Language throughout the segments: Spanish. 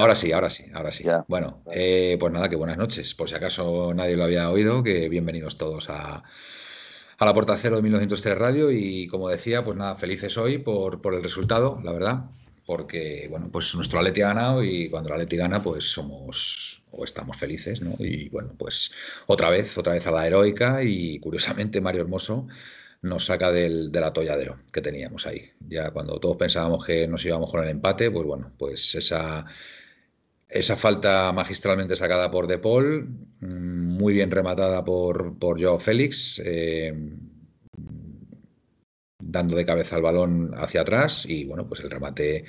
Ahora sí, ahora sí, ahora sí. Bueno, eh, pues nada, que buenas noches. Por si acaso nadie lo había oído, que bienvenidos todos a, a la Puerta Cero de 1903 Radio y como decía, pues nada, felices hoy por, por el resultado, la verdad, porque bueno, pues nuestro Atleti ha ganado y cuando el Atleti gana, pues somos o estamos felices, ¿no? Y bueno, pues otra vez, otra vez a la heroica y curiosamente Mario Hermoso nos saca del, del, atolladero que teníamos ahí. Ya cuando todos pensábamos que nos íbamos con el empate, pues bueno, pues esa, esa falta magistralmente sacada por De Paul, mm, muy bien rematada por, por Félix, eh, dando de cabeza el balón hacia atrás y bueno, pues el remate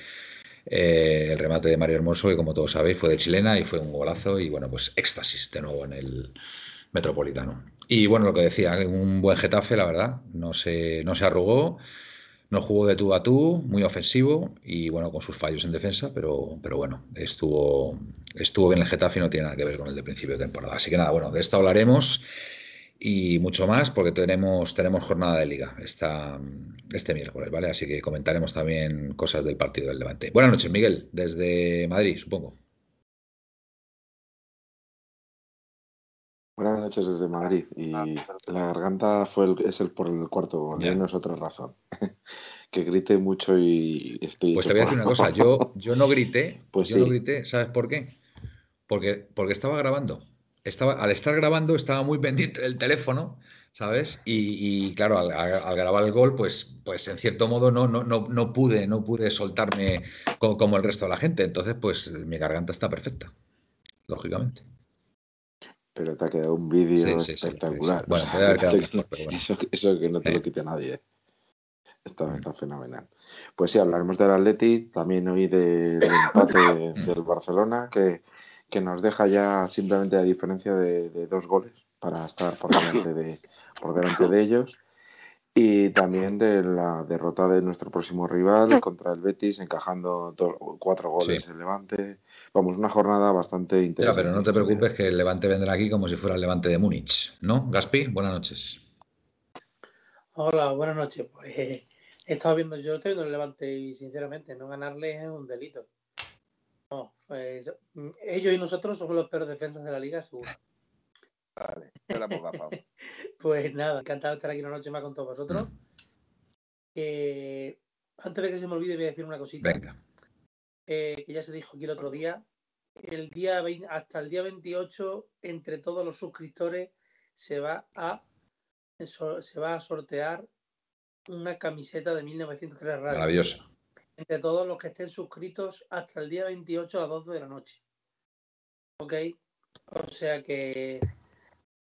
eh, el remate de Mario Hermoso, que como todos sabéis fue de chilena y fue un golazo y bueno, pues éxtasis de nuevo en el Metropolitano. Y bueno, lo que decía, un buen Getafe, la verdad, no se, no se arrugó, no jugó de tú a tú, muy ofensivo y bueno, con sus fallos en defensa, pero, pero bueno, estuvo, estuvo bien el Getafe y no tiene nada que ver con el de principio de temporada. Así que nada, bueno, de esto hablaremos y mucho más porque tenemos, tenemos jornada de liga esta, este miércoles, ¿vale? Así que comentaremos también cosas del partido del Levante. Buenas noches, Miguel, desde Madrid, supongo. Buenas noches desde Madrid. Y la garganta fue el, es el por el cuarto no es otra razón. que grite mucho y estoy. Pues te voy a decir una cosa, yo, yo no grité, pues yo no grité, ¿sabes por qué? Porque, porque estaba grabando estaba, al estar grabando estaba muy pendiente del teléfono, ¿sabes? Y, claro, al, grabar el gol, pues, pues en cierto modo no, no, no, no pude, no pude soltarme como, el resto de la gente. Entonces, pues mi garganta está perfecta, lógicamente. Pero te ha quedado un vídeo espectacular. bueno, Eso, que no te lo quite nadie. ¿eh? Está, mm. está, fenomenal. Pues sí, hablaremos del Atleti, también hoy del empate del Barcelona, que que nos deja ya simplemente la diferencia de, dos goles para estar por delante de, por delante de ellos y también de la derrota de nuestro próximo rival contra el Betis, encajando cuatro goles en Levante. Vamos, una jornada bastante interesante. pero no te preocupes que el Levante vendrá aquí como si fuera el Levante de Múnich, ¿no? Gaspi, buenas noches. Hola, buenas noches. Pues he estado viendo, yo estoy viendo el Levante y sinceramente no ganarle es un delito. No, pues mm, ellos y nosotros somos los peores defensas de la liga, seguro. Vale, la Pues nada, encantado de estar aquí una noche más con todos vosotros. Eh, antes de que se me olvide, voy a decir una cosita. Venga. Eh, que ya se dijo aquí el otro día. El día hasta el día 28, entre todos los suscriptores, se va a se va a sortear una camiseta de 1903 Radio. Maravillosa entre todos los que estén suscritos hasta el día 28 a las 12 de la noche. ¿Ok? O sea que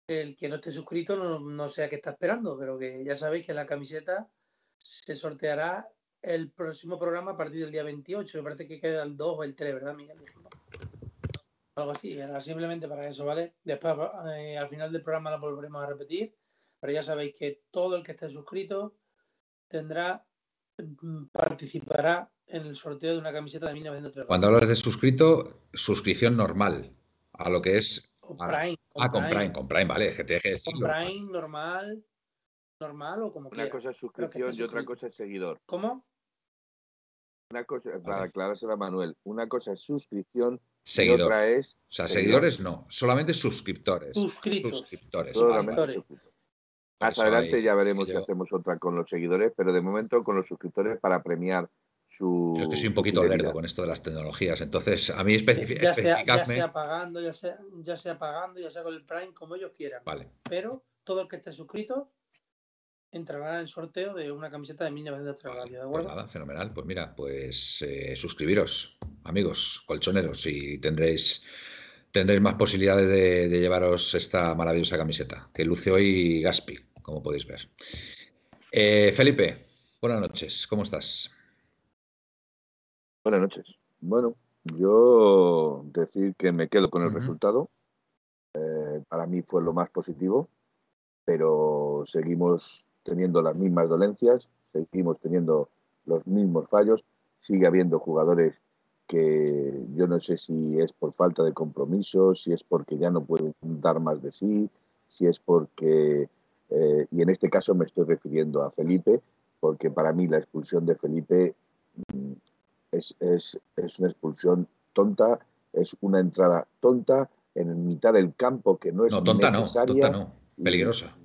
el que no esté suscrito no, no sé a qué está esperando, pero que ya sabéis que la camiseta se sorteará el próximo programa a partir del día 28. Me parece que queda el 2 o el 3, ¿verdad, Miguel? Algo así, simplemente para eso, ¿vale? Después, eh, al final del programa la volveremos a repetir, pero ya sabéis que todo el que esté suscrito tendrá Mm, participará en el sorteo de una camiseta de 1903. Cuando hablas de suscrito, suscripción normal, a lo que es... Prime, ah, con Prime, con Prime, vale, que que decirlo. Con Prime, normal, normal o como Una cosa es suscripción y otra cosa es seguidor. ¿Cómo? Una cosa, para aclarárselo a Manuel, una cosa es suscripción Seguidor. y otra es... O sea, seguidores no, solamente suscriptores. Suscritos. Suscriptores. Más adelante ya veremos si hacemos otra con los seguidores, pero de momento con los suscriptores para premiar su. Yo es que soy un poquito lerdo con esto de las tecnologías, entonces a mí especificarme. Ya, sea, pagando, ya sea, ya sea pagando, ya sea con el Prime, como ellos quieran. Vale. Pero todo el que esté suscrito entrará en el sorteo de una camiseta de 1903 vale, ¿de acuerdo? Pues nada, fenomenal. Pues mira, pues eh, suscribiros, amigos, colchoneros, y tendréis tendréis más posibilidades de, de, llevaros esta maravillosa camiseta que luce hoy Gaspi como podéis ver. Eh, Felipe, buenas noches, ¿cómo estás? Buenas noches. Bueno, yo decir que me quedo con el resultado. Eh, para mí fue lo más positivo, pero seguimos teniendo las mismas dolencias, seguimos teniendo los mismos fallos, sigue habiendo jugadores que yo no sé si es por falta de compromiso, si es porque ya no pueden dar más de sí, si es porque eh, y en este caso me estoy refiriendo a Felipe, porque para mí la expulsión de Felipe mm, es, es, es una expulsión tonta, es una entrada tonta en mitad del campo que no es no, tonta No, tonta no, peligrosa.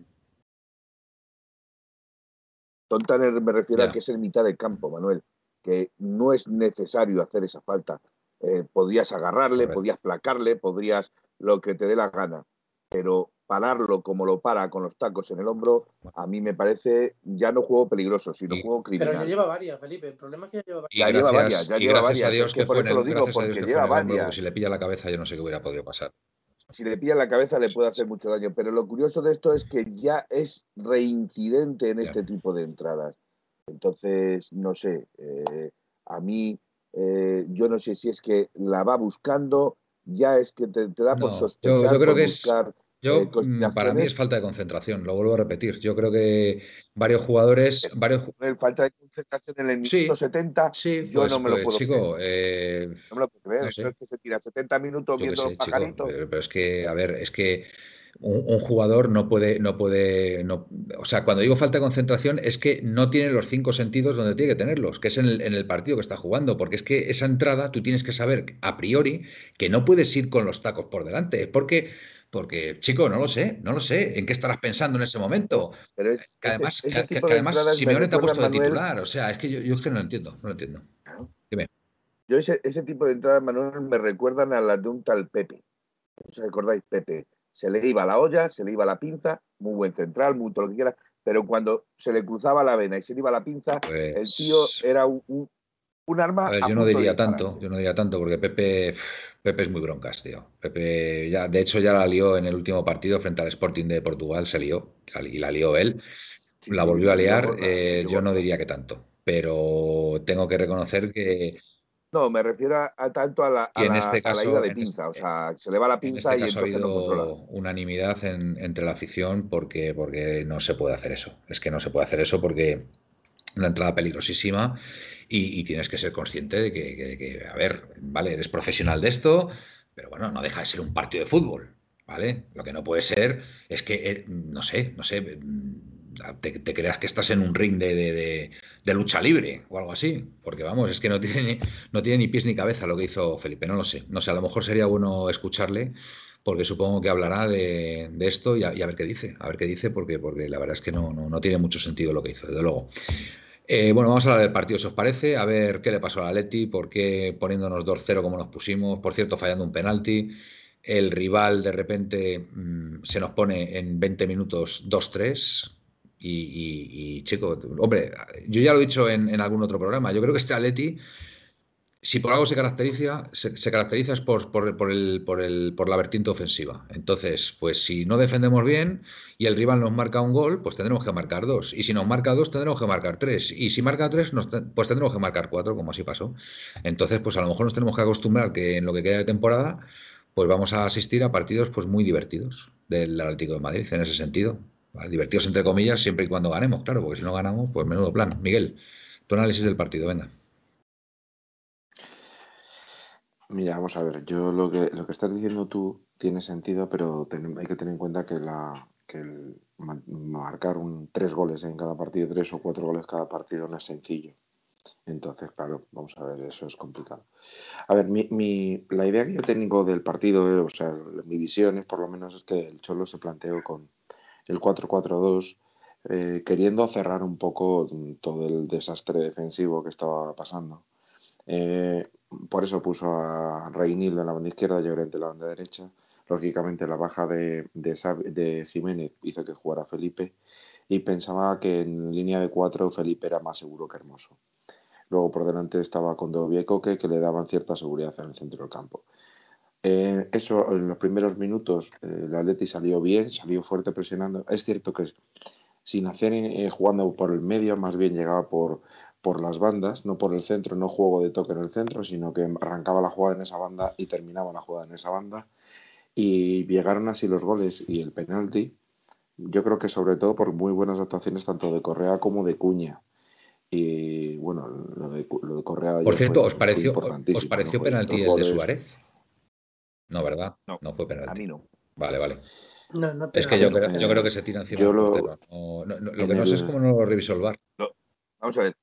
Tonta me refiero a que es en mitad del campo, Manuel, que no es necesario hacer esa falta. Eh, podrías agarrarle, podrías placarle, podrías lo que te dé la gana, pero pararlo como lo para con los tacos en el hombro, a mí me parece ya no juego peligroso, sino juego criminal. Pero ya lleva varias, Felipe. El problema es que ya lleva varias. Ya lleva varias, ya lleva varias. A Dios que, por eso lo digo, porque lleva varias. si le pilla la cabeza, yo no sé qué hubiera podido pasar. Si le pilla la cabeza, le puede hacer mucho daño. Pero lo curioso de esto es que ya es reincidente en este tipo de entradas. Entonces, no sé. Eh, a mí, eh, yo no sé si es que la va buscando, ya es que te, da por sospechar. Yo, creo que buscar, yo, eh, mm, para mí es falta de concentración, lo vuelvo a repetir. Yo creo que varios jugadores. Varios... Falta de concentración en el minuto 70, sí, yo no me lo pues, puedo creer. Eh, no me lo puedo creer. es que se tira 70 minutos viendo los pajaritos. pero, es que, a ver, es que un, jugador no puede, no puede, no, o sea, cuando digo falta de concentración es que no tiene los cinco sentidos donde tiene que tenerlos, que es en el, en el, partido que está jugando, porque es que esa entrada tú tienes que saber a priori que no puedes ir con los tacos por delante, porque porque, chico, no lo sé, no lo sé. ¿En qué estarás pensando en ese momento? Pero que además, que, además Simeone te ha puesto de titular. O sea, es que yo, yo, es que no lo entiendo, no lo entiendo. Dime. Yo ese, ese tipo de entradas, Manuel, me recuerdan a las de un tal Pepe. ¿Os acordáis, Pepe? Se le iba la olla, se le iba la pinza, muy buen central, muy todo lo que quiera, pero cuando se le cruzaba la vena y se le iba la pinza, el tío pues era un, un arma. A ver, yo no diría tanto, yo no diría tanto, porque Pepe, Pepe es muy broncas, tío. Pepe, ya, de hecho, ya la lió en el último partido frente al Sporting de Portugal, se lió, y la lió él. la volvió a liar, eh, yo no diría que tanto, pero tengo que reconocer que. No, me refiero a, tanto a la, a en este caso, de pinza, o sea, se le va la pinza este y ha habido unanimidad entre la afición porque, porque no se puede hacer eso. Es que no se puede hacer eso porque una entrada peligrosísima y, tienes que ser consciente de que, a ver, vale, eres profesional de esto, pero bueno, no deja de ser un partido de fútbol, ¿vale? Lo que no puede ser es que, eh, no sé, no sé, mm, te, creas que estás en un ring de, lucha libre o algo así, porque vamos, es que no tiene, no tiene ni pies ni cabeza lo que hizo Felipe, no lo sé, no sé, a lo mejor sería bueno escucharle porque supongo que hablará de, esto y a, ver qué dice, a ver qué dice, porque, porque la verdad es que no, no, no tiene mucho sentido lo que hizo, desde luego. Eh, bueno, vamos a hablar del partido, si os parece, a ver qué le pasó al Atleti, por qué poniéndonos 2-0 como nos pusimos, por cierto, fallando un penalti. El rival de repente mm, se nos pone en 20 minutos 2-3. Y, chico, hombre, yo ya lo he dicho en, en algún otro programa, yo creo que este Atleti si por algo se caracteriza, se, caracteriza es por, por, el, por, el, por la vertiente ofensiva. Entonces, pues si no defendemos bien y el rival nos marca un gol, pues tendremos que marcar dos. Y si nos marca dos, tendremos que marcar tres. Y si marca tres, pues tendremos que marcar cuatro, como así pasó. Entonces, pues a lo mejor nos tenemos que acostumbrar que en lo que queda de temporada, pues vamos a asistir a partidos pues muy divertidos del Atlético de Madrid en ese sentido. Divertidos entre comillas, siempre y cuando ganemos, claro, porque si no ganamos, pues menudo plan. Miguel, tu análisis del partido, venga. Mira, vamos a ver, yo lo que, lo que estás diciendo tú tiene sentido, pero hay que tener en cuenta que, la, que marcar un, tres goles en cada partido, tres o cuatro goles cada partido no es sencillo. Entonces, claro, vamos a ver, eso es complicado. A ver, mi, la idea que yo tengo del partido, eh, o sea, mi visión es por lo menos es que el Cholo se planteó con el 4-4-2, eh, queriendo cerrar un poco todo el desastre defensivo que estaba pasando. Eh, por eso puso a Reinildo en la banda izquierda y Llorente en la banda derecha. Lógicamente la baja de, de, Jiménez hizo que jugara Felipe y pensaba que en línea de cuatro Felipe era más seguro que Hermoso. Luego por delante estaba con Coque que le daban cierta seguridad en el centro del campo. Eh, eso en los primeros minutos eh, el Atleti salió bien, salió fuerte presionando. Es cierto que sin hacer eh, jugando por el medio, más bien llegaba por, por las bandas, no por el centro, no juego de toque en el centro, sino que arrancaba la jugada en esa banda y terminaba la jugada en esa banda. Y llegaron así los goles y el penalti, yo creo que sobre todo por muy buenas actuaciones tanto de Correa como de Cuña. Y bueno, lo de, Correa... Por cierto, ¿os pareció, ¿os pareció penalti el de Suárez? No, ¿verdad? No, no fue penalti. A mí no. Vale, vale. es que yo creo, yo creo que se tira encima. lo, lo, que no sé es cómo no lo revisó el bar. vamos a ver,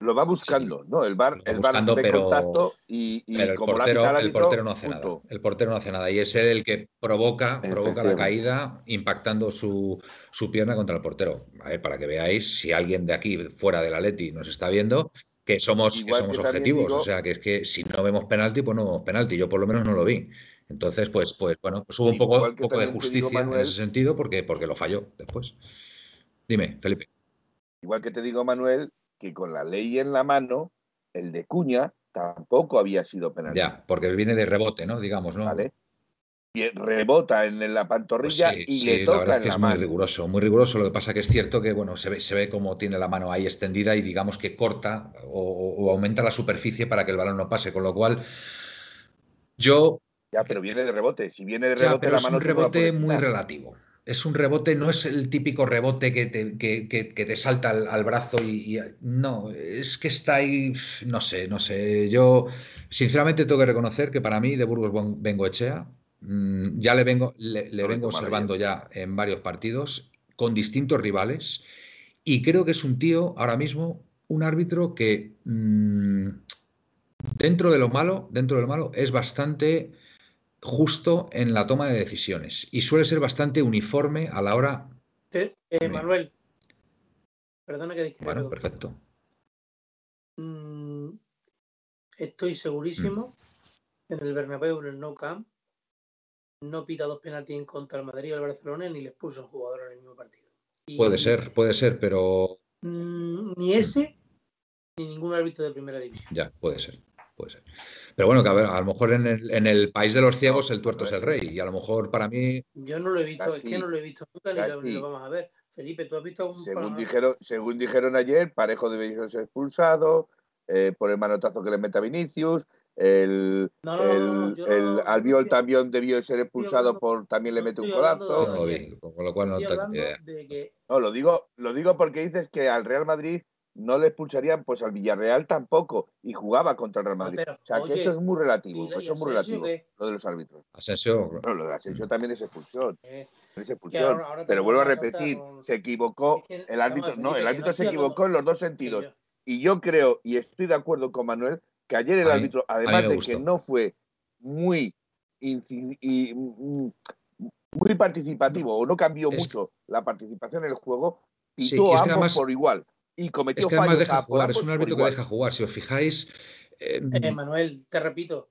Lo va buscando, ¿no? El bar, el bar de pero, contacto y, el como portero, la el portero no hace nada. El portero no hace nada. Y es él el que provoca, provoca la caída impactando su, su, pierna contra el portero. A ver, para que veáis, si alguien de aquí, fuera del Atleti, nos está viendo, que somos, que somos objetivos. o sea, que es que si no vemos penalti, pues no vemos penalti. Yo por lo menos no lo vi. Entonces, pues, pues bueno, pues hubo un poco, poco de justicia en ese sentido porque, porque lo falló después. Dime, Felipe. Igual que te digo, Manuel, que con la ley en la mano, el de Cuña tampoco había sido penal. Ya, porque viene de rebote, ¿no? Digamos, ¿no? Vale. Y rebota en la pantorrilla pues y le toca la verdad es que es muy riguroso, muy riguroso. Lo que pasa que es cierto que bueno, se ve, se ve como tiene la mano ahí extendida y digamos que corta o, aumenta la superficie para que el balón no pase. Con lo cual, yo. Ya, pero viene de rebote. Si viene de rebote, la mano es un rebote muy relativo es un rebote, no es el típico rebote que te, que, te salta al, brazo y, No, es que está ahí, no sé, no sé. Yo, sinceramente, tengo que reconocer que para mí, de Burgos vengo Echea, mm, ya le vengo, le, vengo observando ya en varios partidos con distintos rivales y creo que es un tío, ahora mismo, un árbitro que mm, dentro de lo malo, dentro de lo malo, es bastante justo en la toma de decisiones y suele ser bastante uniforme a la hora. Eh, Manuel, perdona que discrepo. Bueno, perfecto. Mm, estoy segurísimo mm. en el Bernabéu, en el No Camp, no pita dos penaltis en contra del Madrid o el Barcelona ni les puso un jugador en el mismo partido. puede ser, puede ser, pero. Mm, ni ese ni ningún árbitro de primera división. Ya, puede ser, puede ser. Pero bueno, que a, ver, a lo mejor en el, en el, país de los ciegos el tuerto es el rey. Y a lo mejor para mí. Yo no lo he visto, es que no lo he visto nunca ni lo, vamos a ver. Felipe, ¿tú has visto algún según dijeron, según dijeron ayer, Parejo debería ser expulsado eh, por el manotazo que le mete a Vinicius. El, el, el Albiol también debió ser expulsado por también le mete un codazo. con lo cual no tengo idea. No, lo digo, lo digo porque dices que al Real Madrid no le expulsarían, pues al Villarreal tampoco, y jugaba contra el Real Madrid. o sea, que eso es muy relativo, eso es muy relativo, lo de los árbitros. Asensio. No, lo de Asensio también es expulsión. Eh, es expulsión. pero vuelvo a repetir, se equivocó, el árbitro, no, el árbitro se equivocó en los dos sentidos. Y yo creo, y estoy de acuerdo con Manuel, que ayer el árbitro, además de que no fue muy, y, mm, muy participativo o no cambió mucho la participación en el juego, pitó sí, ambos por igual y cometió es que además deja jugar, es un árbitro que deja jugar. Si os fijáis. Eh, eh, Manuel, te repito,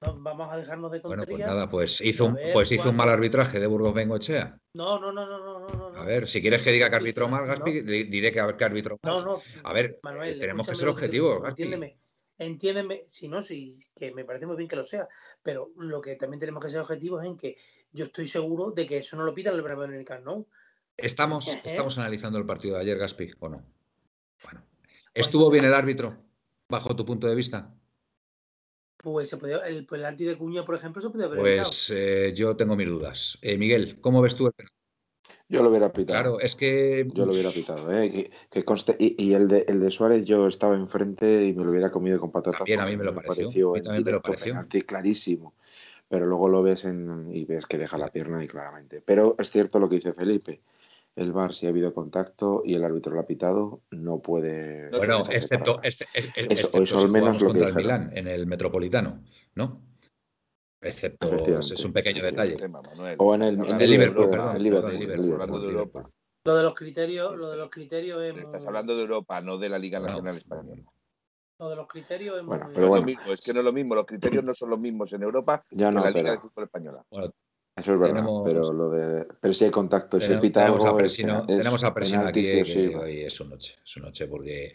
vamos a dejarnos de tonterías. Bueno, pues nada, pues hizo, un, pues hizo un mal arbitraje de Burgos Bengochea. No, no, no, no, no, no, A ver, si quieres que diga que arbitró mal, Gaspi, diré que, arbitró mal. No, no. A ver, Manuel, tenemos que ser objetivos, Gaspi. Entiéndeme, entiéndeme, si no, si que me parece muy bien que lo sea, pero lo que también tenemos que ser objetivos es en que yo estoy seguro de que eso no lo pida el Bravo en el ¿no? Estamos, estamos analizando el partido de ayer, Gaspi, ¿o no? Bueno, ¿estuvo bien el árbitro, bajo tu punto de vista? Pues el, pues el anti de Cuña, por ejemplo, se puede haber Pues eh, yo tengo mis dudas. Eh, Miguel, ¿cómo ves tú el Yo lo hubiera pitado. Claro, es que. Yo lo hubiera pitado, ¿eh? Que, conste... y, el, de, el de Suárez, yo estaba enfrente y me lo hubiera comido con patatas. También a mí me lo pareció. también me lo pareció. clarísimo. Pero luego lo ves y ves que deja la pierna y claramente. Pero es cierto lo que dice Felipe el VAR, si ha habido contacto y el árbitro lo ha pitado, no puede. Bueno, excepto, este, eso, al menos lo contra el Milán, en el Metropolitano, ¿no? Excepto, es un pequeño detalle. o en el, Liverpool, perdón. El Liverpool, Lo de los criterios, lo de los criterios es. Estás hablando de Europa, no de la Liga Nacional Española. Lo de los criterios es bueno, pero bueno. es que no es lo mismo, los criterios no son los mismos en Europa que en la Liga de Fútbol Española. Eso es verdad, pero lo de. Pero si hay contacto, si pita tenemos, a Presino, tenemos a Presino aquí que hoy es su noche, su noche porque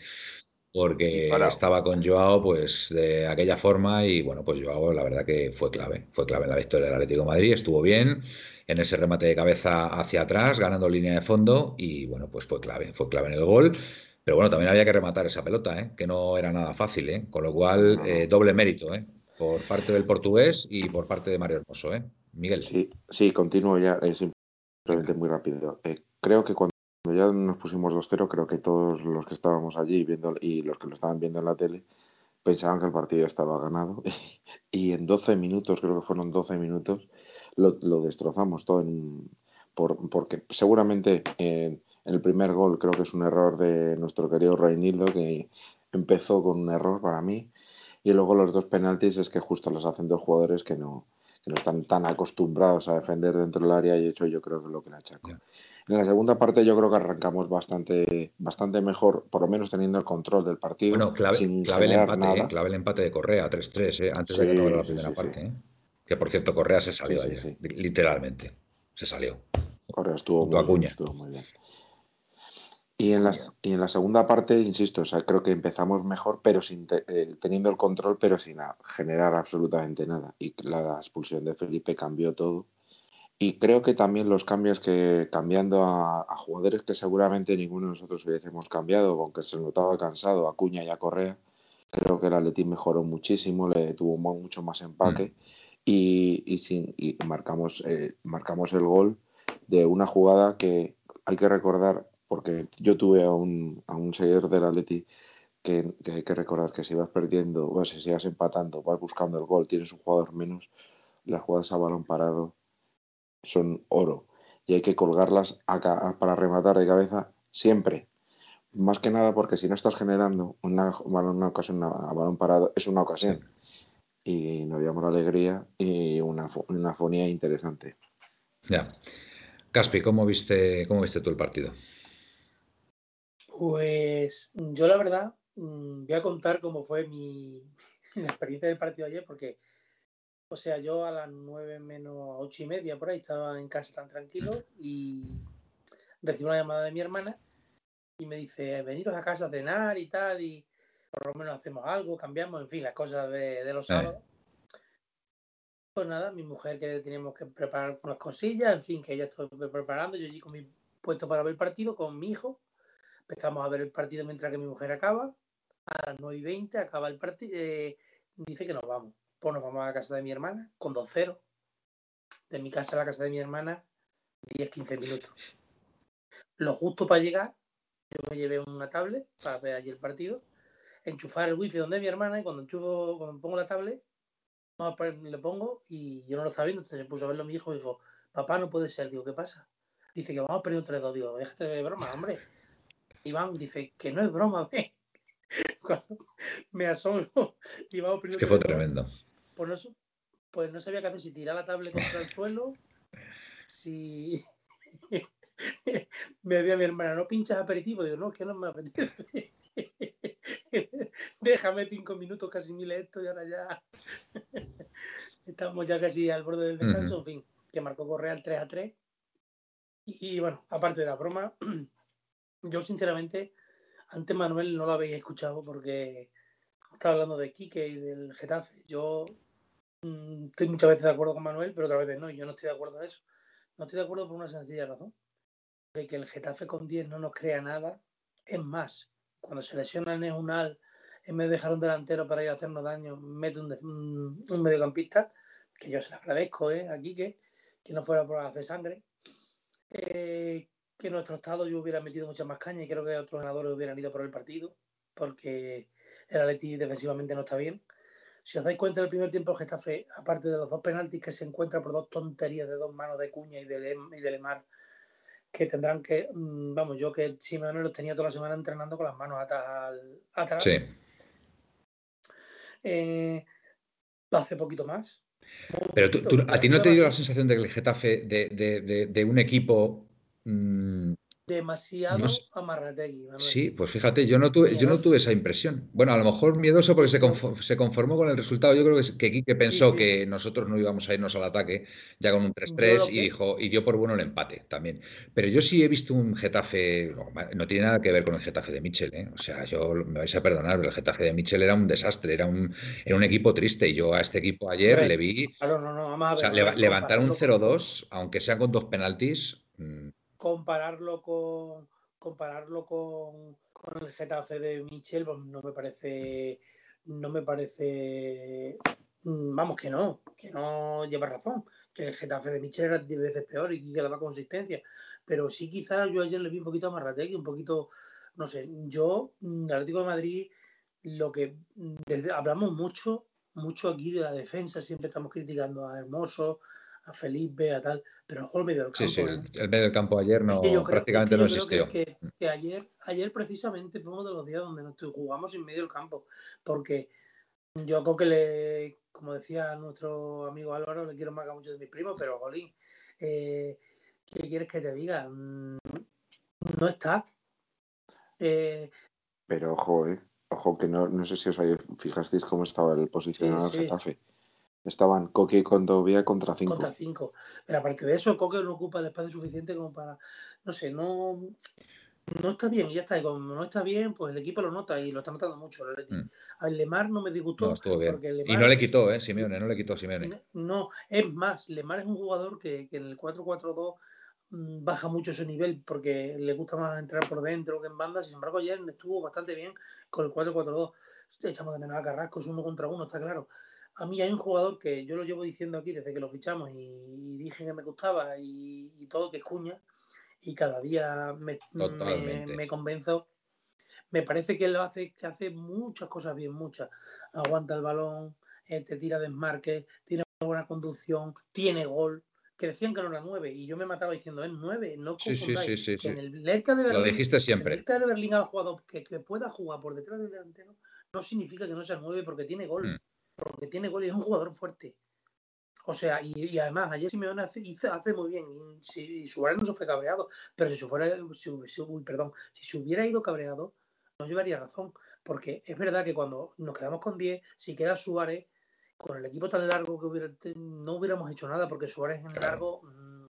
porque estaba con Joao pues de aquella forma y bueno, pues Joao la verdad que fue clave, fue clave en la victoria del Atlético de Madrid, estuvo bien en ese remate de cabeza hacia atrás, ganando línea de fondo y bueno, pues fue clave, fue clave en el gol. Pero bueno, también había que rematar esa pelota, ¿eh? que no era nada fácil, ¿eh? con lo cual eh, doble mérito ¿eh? por parte del portugués y por parte de Mario Hermoso. ¿eh? Miguel. Sí, sí, continúo ya, es simplemente muy rápido. Eh, creo que cuando ya nos pusimos 2-0, creo que todos los que estábamos allí viendo y los que lo estaban viendo en la tele pensaban que el partido estaba ganado y en 12 minutos, creo que fueron 12 minutos, lo, destrozamos todo por, porque seguramente en el primer gol creo que es un error de nuestro querido Reinildo que empezó con un error para mí. Y luego los dos penaltis es que justo los hacen dos jugadores que no, que no están tan acostumbrados a defender dentro del área y hecho yo creo que es lo que le achaco. En la segunda parte yo creo que arrancamos bastante, bastante mejor, por lo menos teniendo el control del partido. Bueno, clave, clave el empate, ¿eh? clave el empate de Correa, 3-3, ¿eh? antes de que acabara la primera parte. ¿eh? Que por cierto, Correa se salió ayer, literalmente. Se salió. Correa estuvo, muy, estuvo muy bien. Y en, y en la segunda parte, insisto, o sea, creo que empezamos mejor, pero sin eh, teniendo el control, pero sin generar absolutamente nada. Y la expulsión de Felipe cambió todo. Y creo que también los cambios que, cambiando a, jugadores que seguramente ninguno de nosotros hubiésemos cambiado, aunque se notaba cansado, a Cuña y a Correa, creo que el Atleti mejoró muchísimo, le tuvo mucho más empaque mm. y, y, sin, y marcamos, eh, marcamos el gol de una jugada que hay que recordar porque yo tuve a un, a un seguidor del Atleti que, que, hay que recordar que si vas perdiendo o si sigas empatando, vas buscando el gol, tienes un jugador menos, las jugadas a balón parado son oro y hay que colgarlas para rematar de cabeza siempre. Más que nada porque si no estás generando una, una ocasión a balón parado, es una ocasión. Y nos llama la alegría y una, una fonía interesante. Ya. Caspi, ¿cómo viste, ¿cómo viste tú el partido? Pues yo la verdad mm, voy a contar cómo fue mi, experiencia del partido ayer, porque, o sea, yo a las nueve menos ocho y media por ahí estaba en casa tan tranquilo y recibo una llamada de mi hermana y me dice, veniros a casa a cenar y tal, y por lo menos hacemos algo, cambiamos, en fin, las cosas de, los sábados. Pues nada, mi mujer que teníamos que preparar unas cosillas, en fin, que ella estaba preparando, yo allí con mi puesto para ver el partido con mi hijo Empezamos a ver el partido mientras que mi mujer acaba. A las 9 y 20 acaba el partido. Eh, dice que nos vamos. Pues nos vamos a la casa de mi hermana con 2-0. De mi casa a la casa de mi hermana, 10-15 minutos. Lo justo para llegar, yo me llevé una tablet para ver allí el partido, enchufar el wifi donde mi hermana y cuando enchufo, cuando pongo la tablet, le pongo y yo no lo estaba viendo, entonces se puso a verlo mi hijo y dijo, papá no puede ser, digo, ¿qué pasa? Dice que vamos a perder un 3-2, digo, déjate de broma, hombre. Iván dice que no es broma, Cuando me asombro, Iván Es que fue tremendo. Pues no, pues no sabía qué hacer, si tirar la tablet contra el suelo, si me decía mi hermana, no pinchas aperitivo, digo, no, que no me apetece. Déjame cinco minutos, casi mil esto y ahora ya estamos ya casi al borde del descanso, en fin, que marcó Correa el 3 a 3. Y bueno, aparte de la broma, yo, sinceramente, antes Manuel no lo habéis escuchado porque estaba hablando de Quique y del Getafe. Yo mm, estoy muchas veces de acuerdo con Manuel, pero otras veces no. Yo no estoy de acuerdo en eso. No estoy de acuerdo por una sencilla razón. De que el Getafe con 10 no nos crea nada. Es más, cuando se lesiona el Neunal, en vez de dejar un delantero para ir a hacernos daño, mete un, un mediocampista, que yo se lo agradezco ¿eh? a Quique, que no fuera por hacer sangre. Eh, que en nuestro estado yo hubiera metido mucha más caña y creo que otros ganadores hubieran ido por el partido, porque el Atleti defensivamente no está bien. Si os dais cuenta, en el primer tiempo el Getafe, aparte de los dos penaltis que se encuentra por dos tonterías de dos manos de Cuña y de, y de Lemar, que tendrán que, mm, vamos, yo que Simeone los tenía toda la semana entrenando con las manos atrás. Sí. Eh, hace poquito más. Pero a ti no te dio la sensación de que el Getafe, de, de, de un equipo Mm, demasiado no Sí, pues fíjate, yo no tuve, yo no tuve esa impresión. Bueno, a lo mejor miedoso porque se, conformó, con el resultado. Yo creo que, que Quique pensó que nosotros no íbamos a irnos al ataque ya con un 3-3 y dijo, y dio por bueno el empate también. Pero yo sí he visto un Getafe, no, tiene nada que ver con el Getafe de Michel, ¿eh? o sea, yo me vais a perdonar, pero el Getafe de Michel era un desastre, era un, era un equipo triste. Y yo a este equipo ayer le vi. levantar un 0-2, aunque sea con dos penaltis. Mm, compararlo con compararlo con, el Getafe de Michel, pues no me parece no me parece mm, vamos que no, que no lleva razón, que el Getafe de Michel era 10 veces peor y que daba consistencia, pero sí quizás yo ayer le vi un poquito a Marrategui, un poquito, no sé, yo, mm, el Atlético de Madrid, lo que hablamos mucho, mucho aquí de la defensa, siempre estamos criticando a Hermoso, a Felipe, a tal, pero ojo el medio del campo. Sí, sí, el, ¿eh? medio del campo ayer no, prácticamente no existió. Que, ayer, ayer precisamente fue uno de los días donde nos jugamos en medio del campo, porque yo creo que le, como decía nuestro amigo Álvaro, le quiero más a mucho de mis primos, pero Jolín, eh, ¿qué quieres que te diga? Mm, no está. Eh, pero ojo, eh. Ojo que no, no sé si os fijasteis cómo estaba el posicionado del Getafe. Estaban Coque y Condovia contra 5. Contra 5. Pero aparte de eso, Coque no ocupa el espacio suficiente como para. No sé, no. No está bien, y ya está. Y como no está bien, pues el equipo lo nota y lo está notando mucho. Mm. Al Lemar no me disgustó. No, estuvo bien. y no le quitó, ¿eh? Simeone, no le quitó Simeone. No, es más, Lemar es un jugador que, que en el 4-4-2 mm, baja mucho su nivel porque le gusta más entrar por dentro que en bandas. Sin embargo, ayer estuvo bastante bien con el 4-4-2. Echamos de menos a Carrasco, es uno contra uno, está claro a mí hay un jugador que yo lo llevo diciendo aquí desde que lo fichamos y, dije que me gustaba y, todo, que es Cuña, y cada día me, me, convenzo. Me parece que lo hace, que hace muchas cosas bien, muchas. Aguanta el balón, eh, te tira desmarque, tiene buena conducción, tiene gol. Que decían que no era nueve, y yo me mataba diciendo, es nueve, no sí, sí, sí, en el de Berlín, Lo dijiste siempre. En el de Berlín ha jugado que, pueda jugar por detrás del delantero, no significa que no sea nueve porque tiene gol. Mm porque tiene gol y es un jugador fuerte. O sea, y, además, ayer Simeone hace, hace muy bien. Y, Suárez no se fue cabreado. Pero si, se fuera, perdón, si se hubiera ido cabreado, no llevaría razón. Porque es verdad que cuando nos quedamos con 10, si queda Suárez, con el equipo tan largo que no hubiéramos hecho nada, porque Suárez en largo, mm,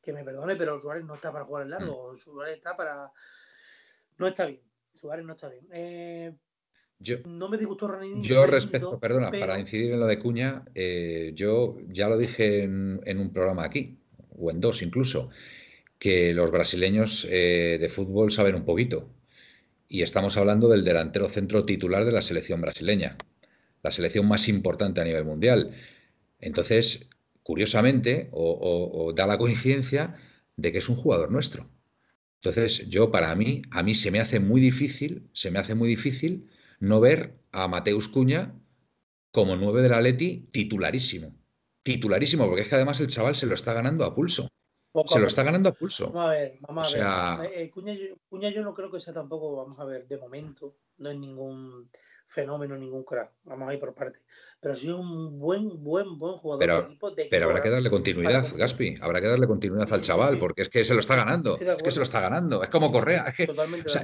que me perdone, pero Suárez no está para jugar en largo. Mm. Suárez está para. No está bien. Suárez no está bien. Eh, yo, no me disgustó Yo respecto, perdona, para incidir en lo de Cuña, eh, yo ya lo dije en, un programa aquí, o en dos incluso, que los brasileños eh, de fútbol saben un poquito. Y estamos hablando del delantero centro titular de la selección brasileña, la selección más importante a nivel mundial. Entonces, curiosamente, o da la coincidencia de que es un jugador nuestro. Entonces, yo para mí, a mí se me hace muy difícil, se me hace muy difícil no ver a Mateus Cuña como nueve del Atleti titularísimo. Titularísimo, porque es que además el chaval se lo está ganando a pulso. se lo está ganando a pulso. Vamos a ver, vamos a ver. Eh, eh, Cuña, yo no creo que sea tampoco, vamos a ver, de momento, no es ningún fenómeno, ningún crack. Vamos a ir por parte. Pero sí un buen, buen, buen jugador. Pero, pero habrá que darle continuidad, Gaspi. Habrá que darle continuidad al chaval, porque es que se lo está ganando. Es que se lo está ganando. Es como Correa. Es que,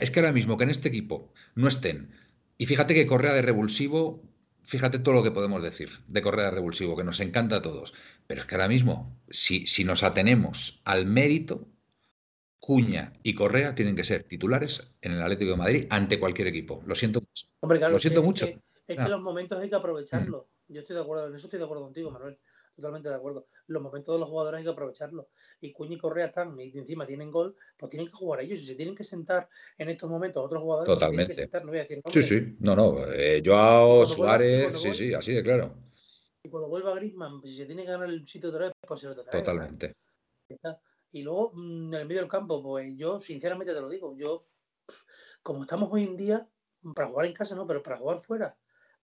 es que ahora mismo que en este equipo no estén y fíjate que Correa de revulsivo, fíjate todo lo que podemos decir de Correa de revulsivo, que nos encanta a todos. Pero es que ahora mismo, si, si nos atenemos al mérito, Cuña y Correa tienen que ser titulares en el Atlético de Madrid ante cualquier equipo. Lo siento mucho. lo siento mucho. es que los momentos hay que aprovecharlos. Mm. Yo estoy de acuerdo, en eso estoy de acuerdo contigo, Manuel totalmente de acuerdo. Los momentos de los jugadores hay que aprovecharlos. Y Cuña y Correa están y encima tienen gol, pues tienen que jugar ellos. Si se tienen que sentar en estos momentos otros jugadores, pues totalmente. que sentar. No voy a decir Sí, sí. No, no. Eh, Joao, Suárez, sí, sí, así de claro. Y cuando vuelva Griezmann, pues si se tiene que ganar el sitio otra vez, pues se lo tocará. Totalmente. Y luego, mm, en el medio del campo, pues yo, sinceramente te lo digo, yo, como estamos hoy en día, para jugar en casa no, pero para jugar fuera,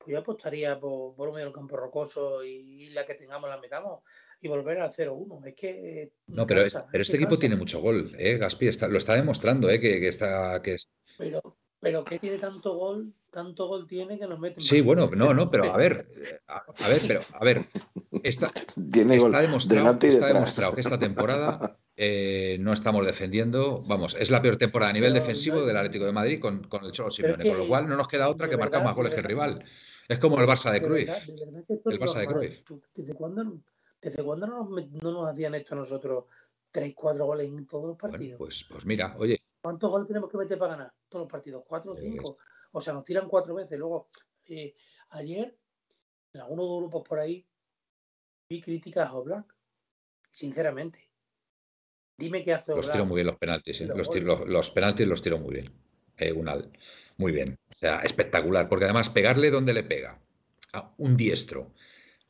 pues yo apostaría por, por un medio campo rocoso y la que tengamos la metamos y volver al 0-1. Es que. Eh, no, pero, pero este equipo tiene mucho gol, ¿eh? Gaspi está, lo está demostrando, ¿eh? Que, está. Que es... Pero, pero que tiene tanto gol, tanto gol tiene que nos meten. Sí, bueno, no, no, pero a ver, a, ver, pero a ver, está, está demostrado, está demostrado que esta temporada eh, no estamos defendiendo. Vamos, es la peor temporada a nivel defensivo del Atlético de Madrid con, con el Cholo Simeone, con lo cual no nos queda otra que marcar más goles que el rival. Es como el Barça de Cruyff. el Barça de Cruyff. ¿Desde cuándo, desde cuándo no, nos, no, nos, hacían esto a nosotros 3, 4 goles en todos los partidos? pues, pues mira, oye. ¿Cuántos goles tenemos que meter para ganar todos los partidos? ¿Cuatro o cinco? O sea, nos tiran cuatro veces. Luego, eh, ayer, en algunos grupos por ahí, vi críticas a Oblak. Sinceramente. Dime qué hace Los tiró muy bien los penaltis. ¿eh? Los, los, penaltis los tiró muy bien. Eh, Unal. Muy bien. O sea, espectacular. Porque además, pegarle donde le pega. A un diestro.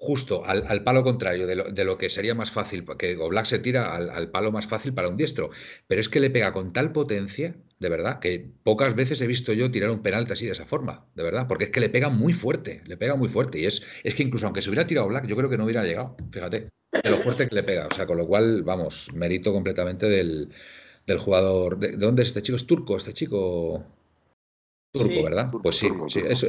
Justo al, palo contrario de lo, que sería más fácil, que Oblak se tira al, palo más fácil para un diestro, pero es que le pega con tal potencia, de verdad, que pocas veces he visto yo tirar un penalti así de esa forma, de verdad, porque es que le pega muy fuerte, le pega muy fuerte, y es, es que incluso aunque se hubiera tirado Oblak, yo creo que no hubiera llegado, fíjate, de lo fuerte que le pega, o sea, con lo cual, vamos, mérito completamente del, jugador. ¿De, ¿De dónde es este chico? ¿Es turco este chico? Turco, ¿verdad? pues sí,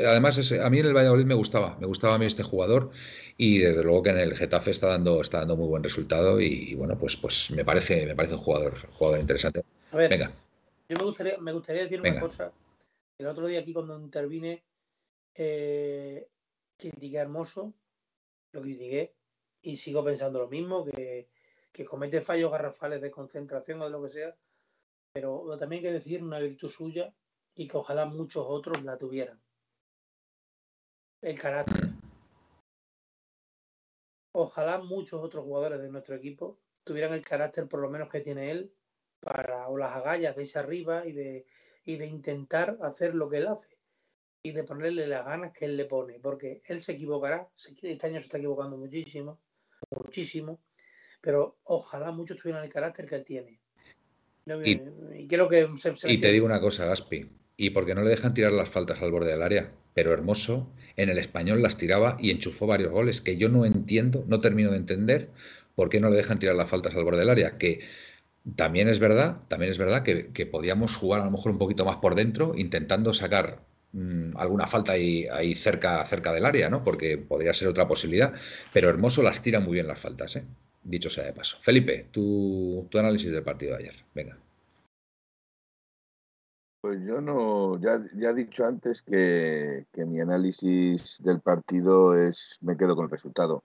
además a mí en el Valladolid me gustaba, me gustaba a mí este jugador y desde luego que en el Getafe está dando, está dando muy buen resultado y, bueno, pues, pues me parece, me parece un jugador, jugador interesante. A ver, Venga. Yo me gustaría, me gustaría decir una cosa. El otro día aquí cuando intervine eh, critiqué a Hermoso, lo critiqué y sigo pensando lo mismo, que, que comete fallos garrafales de concentración o de lo que sea, pero también hay que decir una virtud suya y que ojalá muchos otros la tuvieran. El carácter. Ojalá muchos otros jugadores de nuestro equipo tuvieran el carácter por lo menos que tiene él para o las agallas de irse arriba y de, y de intentar hacer lo que él hace y de ponerle las ganas que él le pone, porque él se equivocará, este año se está equivocando muchísimo, muchísimo, pero ojalá muchos tuvieran el carácter que él tiene. Y, creo que y te digo una cosa, Gaspi, y porque no le dejan tirar las faltas al borde del área. Pero Hermoso en el español las tiraba y enchufó varios goles que yo no entiendo, no termino de entender por qué no le dejan tirar las faltas al borde del área. Que también es verdad, también es verdad que, podíamos jugar a lo mejor un poquito más por dentro, intentando sacar mm, alguna falta ahí, ahí, cerca, cerca del área, ¿no? Porque podría ser otra posibilidad. Pero Hermoso las tira muy bien las faltas, ¿eh? Dicho sea de paso. Felipe, tu, tu análisis del partido de ayer. Venga. Pues yo no, ya, ya he dicho antes que, mi análisis del partido es, me quedo con el resultado.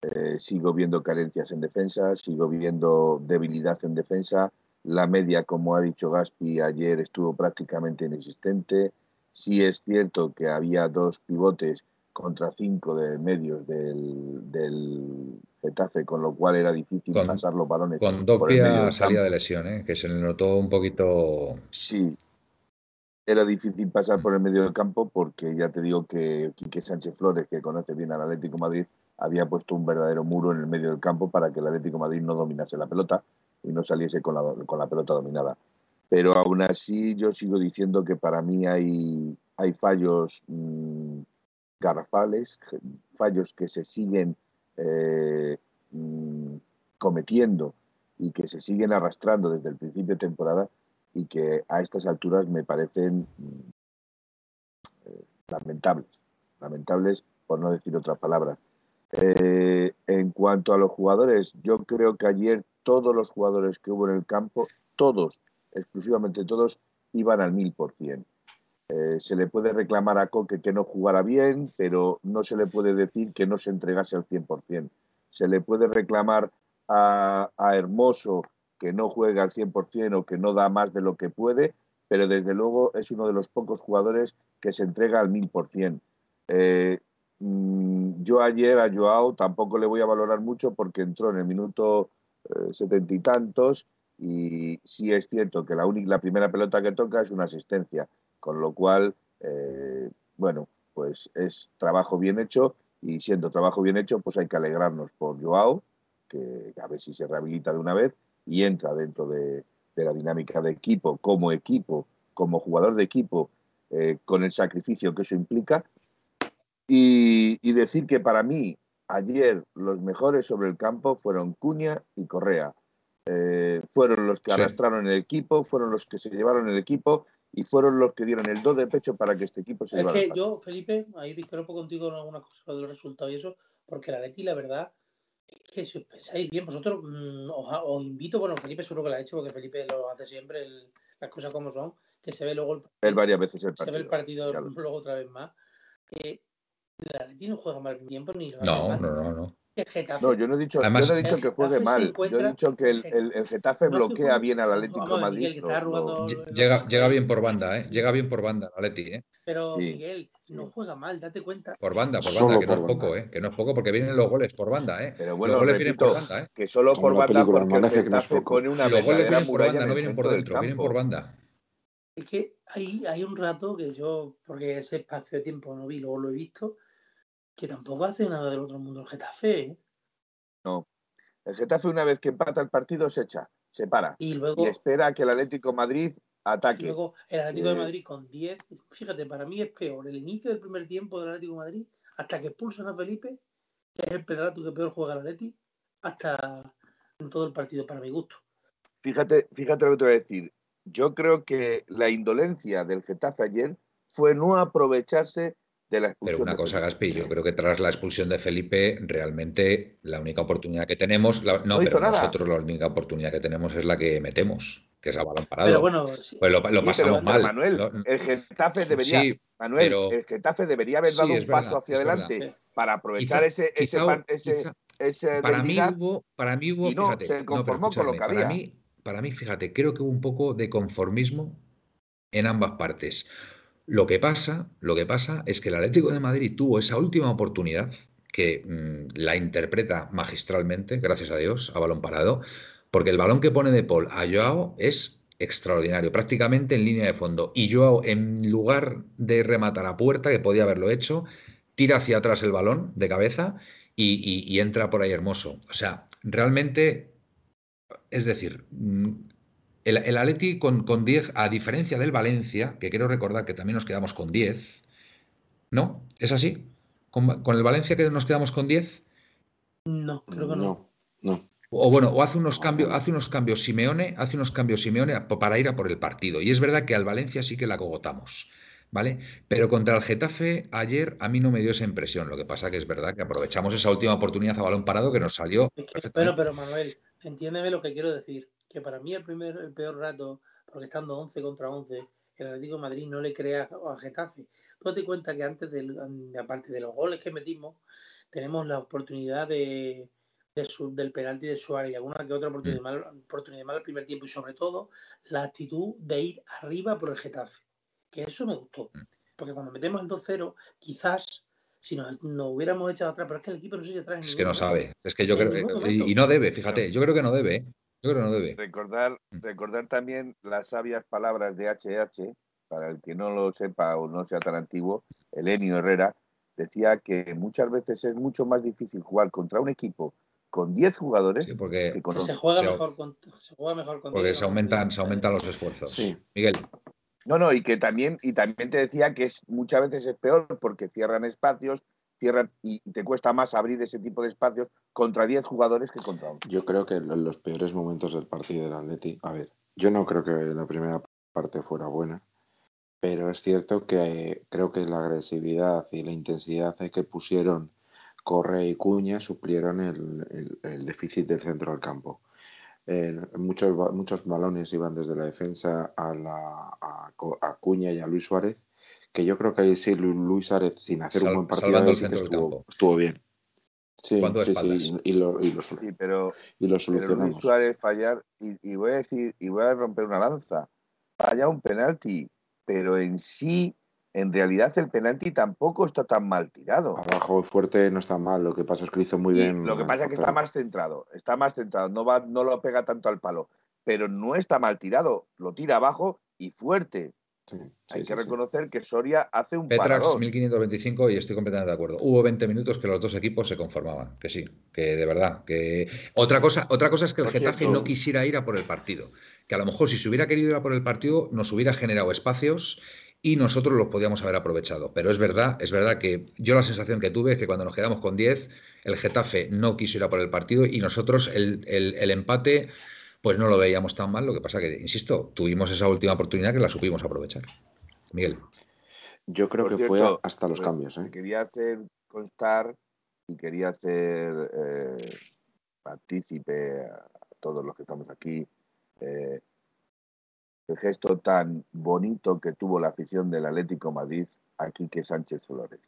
Eh, sigo viendo carencias en defensa, sigo viendo debilidad en defensa. La media, como ha dicho Gaspi ayer, estuvo prácticamente inexistente. Sí es cierto que había dos pivotes contra cinco de medios del, del Getafe, con lo cual era difícil pasar los balones. Con Doppia salía de lesión, ¿eh? que se le notó un poquito. Sí, era difícil pasar por el medio del campo porque ya te digo que Quique Sánchez Flores, que conoce bien al Atlético Madrid, había puesto un verdadero muro en el medio del campo para que el Atlético Madrid no dominase la pelota y no saliese con la, con la pelota dominada. Pero aún así yo sigo diciendo que para mí hay, hay fallos mm, garrafales, fallos que se siguen eh, mm, cometiendo y que se siguen arrastrando desde el principio de temporada y que a estas alturas me parecen eh, lamentables, lamentables por no decir otras palabras. Eh, en cuanto a los jugadores, yo creo que ayer todos los jugadores que hubo en el campo, todos, exclusivamente todos, iban al mil por cien. Eh, se le puede reclamar a Coque que no jugara bien, pero no se le puede decir que no se entregase al 100%. Se le puede reclamar a, a Hermoso que no juega al 100% o que no da más de lo que puede, pero desde luego es uno de los pocos jugadores que se entrega al 1000%. Eh, mm, yo ayer a Joao tampoco le voy a valorar mucho porque entró en el minuto eh, setenta y tantos y sí es cierto que la, única, la primera pelota que toca es una asistencia, con lo cual, eh, bueno, pues es trabajo bien hecho y siendo trabajo bien hecho, pues hay que alegrarnos por Joao, que a ver si se rehabilita de una vez y entra dentro de, la dinámica de equipo, como equipo, como jugador de equipo, eh, con el sacrificio que eso implica. Y, decir que para mí, ayer los mejores sobre el campo fueron Cuña y Correa. Eh, fueron los que arrastraron el equipo, fueron los que se llevaron el equipo y fueron los que dieron el do de pecho para que este equipo se es Es que yo, Felipe, ahí discrepo contigo en algunas cosas del resultado y eso, porque la Leti, la verdad, que si os pensáis bien, vosotros mm, os, invito, bueno, Felipe seguro que lo ha hecho, porque Felipe lo hace siempre, las cosas como son, que se ve luego el, Él varias veces el partido. Se ve el partido luego otra vez más. Eh, la Leti no juega mal tiempo ni lo No, no, no, no. No, yo no he dicho, Además, yo no he dicho que juegue mal. Yo he dicho que el, el, el Getafe bloquea bien al Atlético Madrid. Llega, llega bien por banda, ¿eh? Llega bien por banda, Atleti, ¿eh? Pero, Miguel, no juega mal, date cuenta. Por banda, por banda, que no es poco, ¿eh? Que no es poco porque vienen los goles por banda, ¿eh? Pero bueno, los goles vienen por banda, ¿eh? Que solo por banda porque el Getafe pone una Los goles vienen por banda, no vienen por dentro, vienen por banda. Es que hay, hay un rato que yo, porque ese espacio de tiempo no vi, luego lo he visto, que tampoco hace nada del otro mundo el Getafe. ¿eh? No. El Getafe una vez que empata el partido se echa, se para. Y luego... Y espera que el Atlético Madrid ataque. Y luego el Atlético de eh, Madrid con 10. Fíjate, para mí es peor el inicio del primer tiempo del Atlético de Madrid hasta que expulsan a Felipe, que es el pedazo que peor juega el Atlético, hasta en todo el partido, para mi gusto. Fíjate, fíjate lo que te voy a decir. Yo creo que la indolencia del Getafe ayer fue no aprovecharse de la expulsión. Pero una cosa, Gaspi, yo creo que tras la expulsión de Felipe, realmente la única oportunidad que tenemos, no, pero nosotros la única oportunidad que tenemos es la que metemos, que es a balón parado. Pero bueno, pues lo, pasamos mal. Manuel, el Getafe debería, Manuel, el Getafe debería haber dado un paso hacia adelante para aprovechar ese, ese, ese, para mí hubo, para mí hubo, fíjate, se conformó con lo que había. Para mí, para mí, fíjate, creo que hubo un poco de conformismo en ambas partes. Lo que pasa, lo que pasa es que el Atlético de Madrid tuvo esa última oportunidad que mm, la interpreta magistralmente, gracias a Dios, a balón parado, porque el balón que pone de Paul a Joao es extraordinario, prácticamente en línea de fondo. Y Joao, en lugar de rematar a puerta, que podía haberlo hecho, tira hacia atrás el balón de cabeza y, entra por ahí hermoso. O sea, realmente, es decir, mm, el, el Atleti con, con 10, a diferencia del Valencia, que quiero recordar que también nos quedamos con 10, ¿no? ¿Es así? ¿Con, el Valencia que nos quedamos con 10? No, creo que no. No. O bueno, o hace unos cambios, hace unos cambios Simeone, hace unos cambios Simeone para ir a por el partido. Y es verdad que al Valencia sí que la cogotamos. ¿vale? Pero contra el Getafe ayer a mí no me dio esa impresión. Lo que pasa que es verdad que aprovechamos esa última oportunidad a balón parado que nos salió. pero, pero Manuel, entiéndeme lo que quiero decir. Que para mí el, primer, el peor rato, porque estando 11 contra 11, el Atlético de Madrid no le crea a Getafe. Tú te cuenta que antes, del, aparte de los goles que metimos, tenemos la oportunidad de, del penalti de Suárez y alguna que otra oportunidad, mm. mal, oportunidad mal al primer tiempo y sobre todo la actitud de ir arriba por el Getafe que eso me gustó. Mm. Porque cuando metemos el 2-0, quizás si nos, hubiéramos echado atrás, pero es que el equipo no se echa atrás. Es que no sabe. Es que yo creo que. Y, no debe, fíjate, yo creo que no debe. ¿eh? Yo creo que no debe. Recordar, mm. recordar también las sabias palabras de HH, para el que no lo sepa o no sea tan antiguo, Elenio Herrera decía que muchas veces es mucho más difícil jugar contra un equipo con 10 jugadores porque se, juega mejor con, se juega mejor con porque se aumentan, se aumentan los esfuerzos. Miguel. No, no, y que también, y también te decía que es muchas veces es peor porque cierran espacios, cierran y te cuesta más abrir ese tipo de espacios contra 10 jugadores que contra 11. Yo creo que en los peores momentos del partido del Atleti, a ver, yo no creo que la primera parte fuera buena, pero es cierto que creo que la agresividad y la intensidad que pusieron Corre y Cuña suplieron el, el déficit del centro del campo muchos, muchos balones iban desde la defensa a, la, a, Cuña y a Luis Suárez, que yo creo que ahí sí Luis Suárez, sin hacer un buen partido, estuvo, bien. Sí, sí, y, lo, y, lo, pero, y lo solucionamos. Luis Suárez fallar, y, y, voy a decir, y voy a romper una lanza, falla un penalti, pero en sí en realidad el penalti tampoco está tan mal tirado. Abajo fuerte no está mal, lo que pasa es que lo hizo muy bien. Lo que pasa es que está más centrado, está más centrado, no, va, no lo pega tanto al palo, pero no está mal tirado, lo tira abajo y fuerte. Hay que reconocer que Soria hace un Petrax 1525 y estoy completamente de acuerdo. Hubo 20 minutos que los dos equipos se conformaban, que sí, que de verdad, que otra cosa, otra cosa es que el Getafe no quisiera ir a por el partido, que a lo mejor si se hubiera querido ir a por el partido nos hubiera generado espacios y nosotros los podíamos haber aprovechado. Pero es verdad, es verdad que yo la sensación que tuve es que cuando nos quedamos con 10, el Getafe no quiso ir a por el partido y nosotros el, empate pues no lo veíamos tan mal. Lo que pasa que, insisto, tuvimos esa última oportunidad que la supimos aprovechar. Miguel. Yo creo que fue hasta los pues, cambios. ¿eh? Quería hacer constar y quería hacer eh, partícipe a todos los que estamos aquí eh, el gesto tan bonito que tuvo la afición del Atlético Madrid a Quique Sánchez Flores.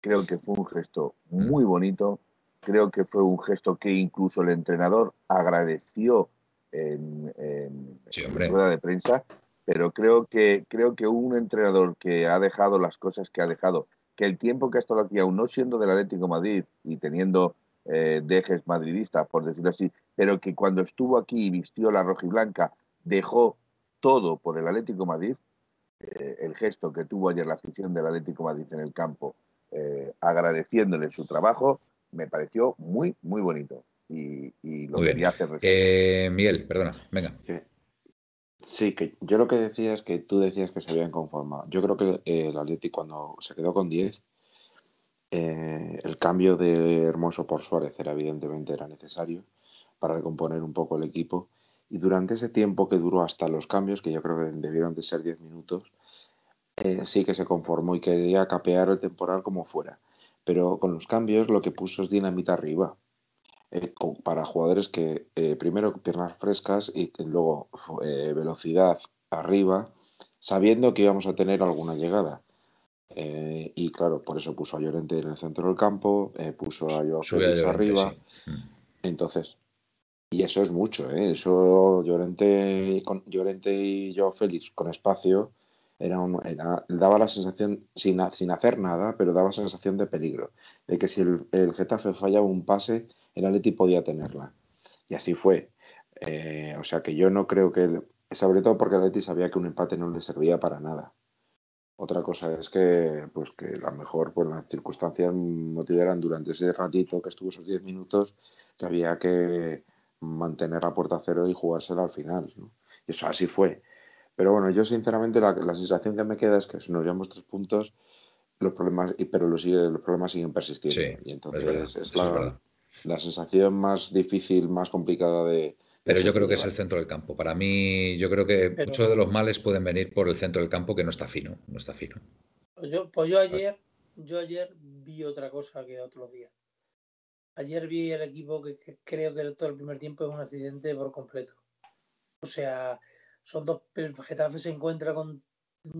Creo que fue un gesto muy bonito, creo que fue un gesto que incluso el entrenador agradeció en, la rueda de prensa, pero creo que, creo que un entrenador que ha dejado las cosas que ha dejado, que el tiempo que ha estado aquí, aún no siendo del Atlético Madrid y teniendo eh, dejes madridistas, por decirlo así, pero que cuando estuvo aquí y vistió la roja y blanca, dejó todo por el Atlético Madrid, eh, el gesto que tuvo ayer la afición del Atlético Madrid en el campo eh, agradeciéndole su trabajo, me pareció muy, muy bonito. Y, lo quería hacer. Eh, Miguel, perdona, venga. Sí, que yo lo que decía es que tú decías que se habían conformado. Yo creo que el Atleti cuando se quedó con 10, eh, el cambio de Hermoso por Suárez era evidentemente era necesario para recomponer un poco el equipo. Y durante ese tiempo que duró hasta los cambios, que yo creo que debieron de ser 10 minutos, eh, sí que se conformó y quería capear el temporal como fuera. Pero con los cambios lo que puso es dinamita arriba. Eh, para jugadores que primero piernas frescas y luego velocidad arriba, sabiendo que íbamos a tener alguna llegada. Eh, y claro, por eso puso a Llorente en el centro del campo, eh, puso a Joao Félix arriba. Mm. Entonces, y eso es mucho, ¿eh? Eso Llorente, con, Llorente y Joao Félix con espacio era, un, daba la sensación, sin, sin, hacer nada, pero daba sensación de peligro, de que si el, el Getafe fallaba un pase, el Atleti podía tenerla. Y así fue. o sea que yo no creo que, sobre todo porque el Atleti sabía que un empate no le servía para nada. Otra cosa es que, pues que a lo mejor pues, las circunstancias motivaran durante ese ratito que estuvo esos 10 minutos que había que mantener la puerta cero y jugársela al final. Y eso así fue. Pero bueno, yo sinceramente la, sensación que me queda es que si nos llevamos tres puntos, los problemas, pero los, los problemas siguen persistiendo. y entonces es, la, la sensación más difícil, más complicada de, pero yo creo que es el centro del campo. Para mí, yo creo que muchos de los males pueden venir por el centro del campo que no está fino, no está fino. Pues yo, pues yo ayer, yo ayer vi otra cosa que otros días. Ayer vi el equipo que, creo que todo el primer tiempo es un accidente por completo. O sea, son dos. El Getafe se encuentra con,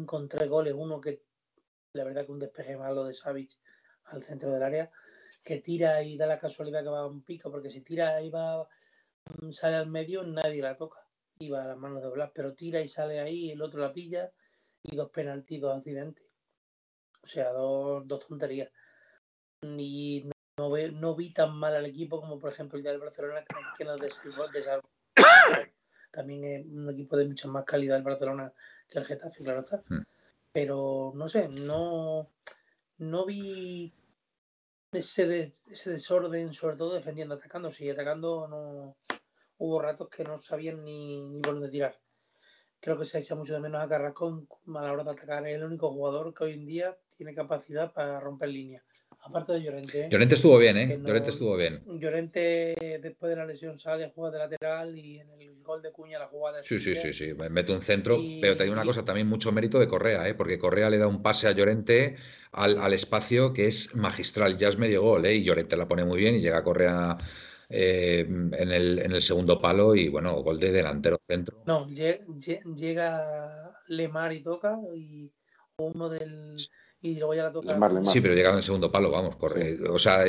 con tres goles. Uno que, la verdad, que un despeje malo de Savic al centro del área, que tira y da la casualidad que va a un pico, porque si tira y va Mm, sale al medio, nadie la toca. Iba a las manos de Blas, pero tira y sale ahí, el otro la pilla y dos penaltis, dos accidentes. O sea, dos, dos tonterías. Y no, no, vi tan mal al equipo como, por ejemplo, el del Barcelona, que nos desarrolló. También es un equipo de mucha más calidad el Barcelona que el Getafe, claro está. Hmm. Pero no sé, no, no vi ese, desorden, sobre todo defendiendo, atacando. Si atacando no hubo ratos que no sabían ni, ni por dónde tirar. Creo que se echa mucho de menos a Carrascón a la hora de atacar. Es el único jugador que hoy en día tiene capacidad para romper línea Aparte de Llorente. Llorente estuvo bien, ¿eh? Llorente estuvo bien. Llorente después de la lesión sale a jugar de lateral y en el gol de Cuña la jugada. Sí, sí, sí, sí. Mete un centro. Pero te digo una cosa, también mucho mérito de Correa, ¿eh? Porque Correa le da un pase a Llorente al, espacio que es magistral. Ya es medio gol, ¿eh? Y Llorente la pone muy bien y llega Correa. Eh, en, el, en el segundo palo y bueno, gol de delantero centro. No, llega Lemar y toca y uno del, y luego ya la toca. Sí, pero llega en el segundo palo, vamos, corre. O sea,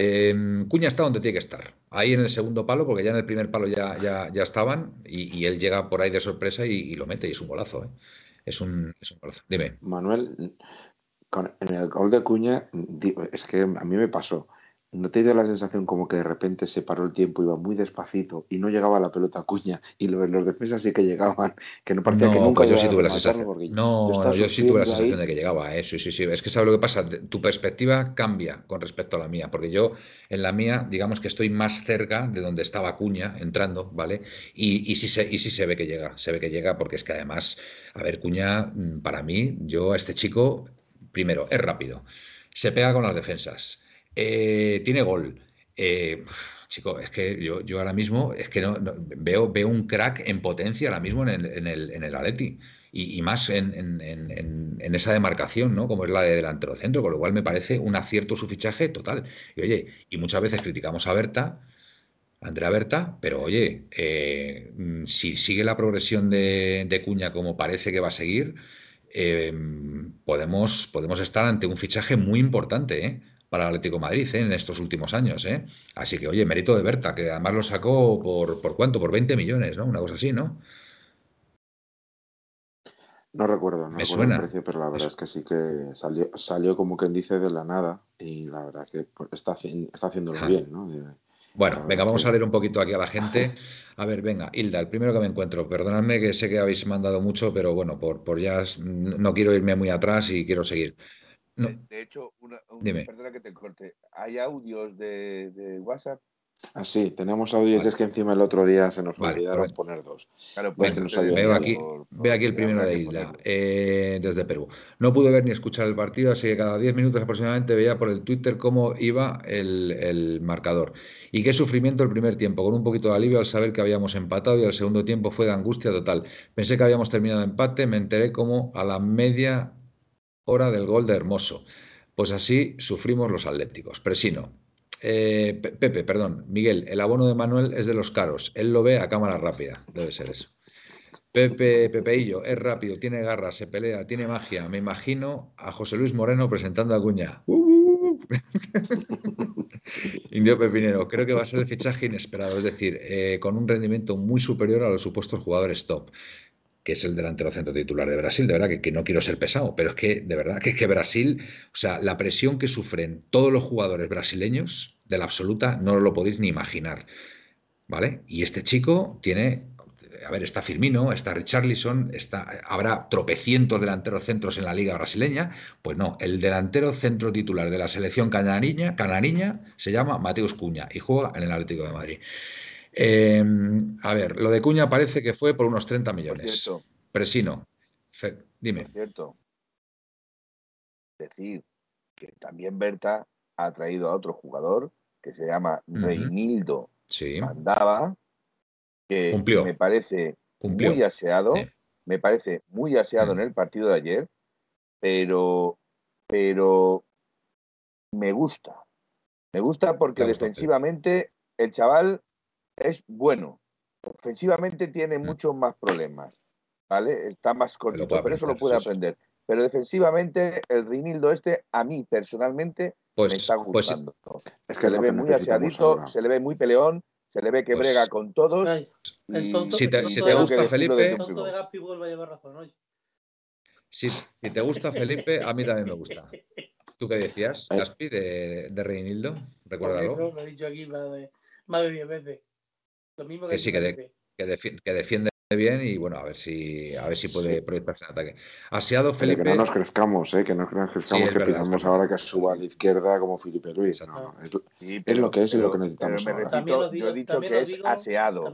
Cuña está donde tiene que estar. Ahí en el segundo palo, porque ya en el primer palo ya, ya, ya estaban y, él llega por ahí de sorpresa y, lo mete y es un golazo. ¿eh? Es, un, es un golazo. Dime. Manuel, en el gol de Cuña, es que a mí me pasó. ¿No te dio la sensación como que de repente se paró el tiempo, iba muy despacito y no llegaba la pelota a Cuña y los, los defensas sí que llegaban, que no parecía que nunca pues yo sí tuve la sensación. No, yo sí tuve la sensación de que llegaba, ¿eh? sí, sí, sí. Es que sabes lo que pasa, tu perspectiva cambia con respecto a la mía, porque yo en la mía, digamos que estoy más cerca de donde estaba Cuña entrando, ¿vale? Y, y, sí, se, y sí se ve que llega, se ve que llega porque es que además, a ver, Cuña, mm, para mí, yo a este chico, primero, es rápido, se pega con las defensas eh, tiene gol. Eh, chico, es que yo, ahora mismo es que veo, un crack en potencia ahora mismo en el, en Atleti. Y, más en, esa demarcación, ¿no? Como es la de delantero centro, con lo cual me parece un acierto su fichaje total. Y oye, y muchas veces criticamos a Berta, Andrea Berta, pero oye, eh, si sigue la progresión de, Cuña como parece que va a seguir, podemos, podemos estar ante un fichaje muy importante, ¿eh? Para el Atlético Madrid ¿eh? en estos últimos años. ¿eh? Así que, oye, mérito de Berta, que además lo sacó por, por cuánto, por 20 millones, ¿no? Una cosa así, ¿no? No recuerdo, no Me suena. el precio, pero la verdad es que sí que salió, salió como quien dice de la nada y la verdad que pues, está, está haciéndolo bien, ¿no? Bueno, venga, vamos a leer un poquito aquí a la gente. A ver, venga, Hilda, el primero que me encuentro. Perdonadme que sé que habéis mandado mucho, pero bueno, por, por ya no quiero irme muy atrás y quiero seguir. De, hecho, una, perdona que te corte. ¿Hay audios de, de WhatsApp? Ah, sí, tenemos audios, es que encima el otro día se nos olvidaron poner dos. Claro, pues veo, aquí, aquí el primero de Isla, eh, desde Perú. No pude ver ni escuchar el partido, así que cada 10 minutos aproximadamente veía por el Twitter cómo iba el, el, marcador. Y qué sufrimiento el primer tiempo, con un poquito de alivio al saber que habíamos empatado y el segundo tiempo fue de angustia total. Pensé que habíamos terminado empate, me enteré como a la media hora del gol de Hermoso. Pues así sufrimos los atléticos. Presino, eh, Pepe, perdón, Miguel, el abono de Manuel es de los caros. Él lo ve a cámara rápida. Debe ser eso. Pepe, Pepeillo, es rápido, tiene garras, se pelea, tiene magia. Me imagino a José Luis Moreno presentando a Cuña. Uh. Indio Pepinero, creo que va a ser el fichaje inesperado, es decir, eh, con un rendimiento muy superior a los supuestos jugadores top que es el delantero centro titular de Brasil, de verdad que, no quiero ser pesado, pero es que de verdad que, que Brasil, o sea, la presión que sufren todos los jugadores brasileños de la absoluta no lo podéis ni imaginar, ¿vale? Y este chico tiene, a ver, está Firmino, está Richarlison, está, habrá tropecientos delanteros centros en la liga brasileña, pues no, el delantero centro titular de la selección canariña, canariña se llama Mateus Cuña y juega en el Atlético de Madrid. Em, a ver, lo de Cuña parece que fue por unos 30 millones. Presino. dime. Por cierto. Decir que también Berta ha traído a otro jugador que se llama Reinildo sí. Mandaba, que Cumplió. me parece muy aseado, me parece muy aseado en el partido de ayer, pero, pero me gusta. Me gusta porque defensivamente el chaval es bueno. Ofensivamente tiene mm. muchos más problemas, ¿vale? Está más cortito, pero, eso lo puede aprender. Pero defensivamente, el Rinildo este, a mí personalmente, pues, me está pues, gustando. es que le ve muy aseadito, se le ve muy peleón, se le ve que pues brega con todos. si te, gusta Felipe... Si, te gusta Felipe, a mí también me gusta. ¿Tú qué decías, Gaspi, de, de Reinildo? Recuérdalo. Lo he dicho aquí más de, más de 10 veces. Lo mismo que, sí, que, que, defiende bien y bueno, a ver si a ver si puede proyectarse en ataque. Aseado Felipe. Que no nos crezcamos, ¿eh? que no nos crezcamos, que pensamos ahora que suba a la izquierda como Felipe Luis. No, es, lo que es y lo que necesitamos. Pero me yo he dicho que es aseado.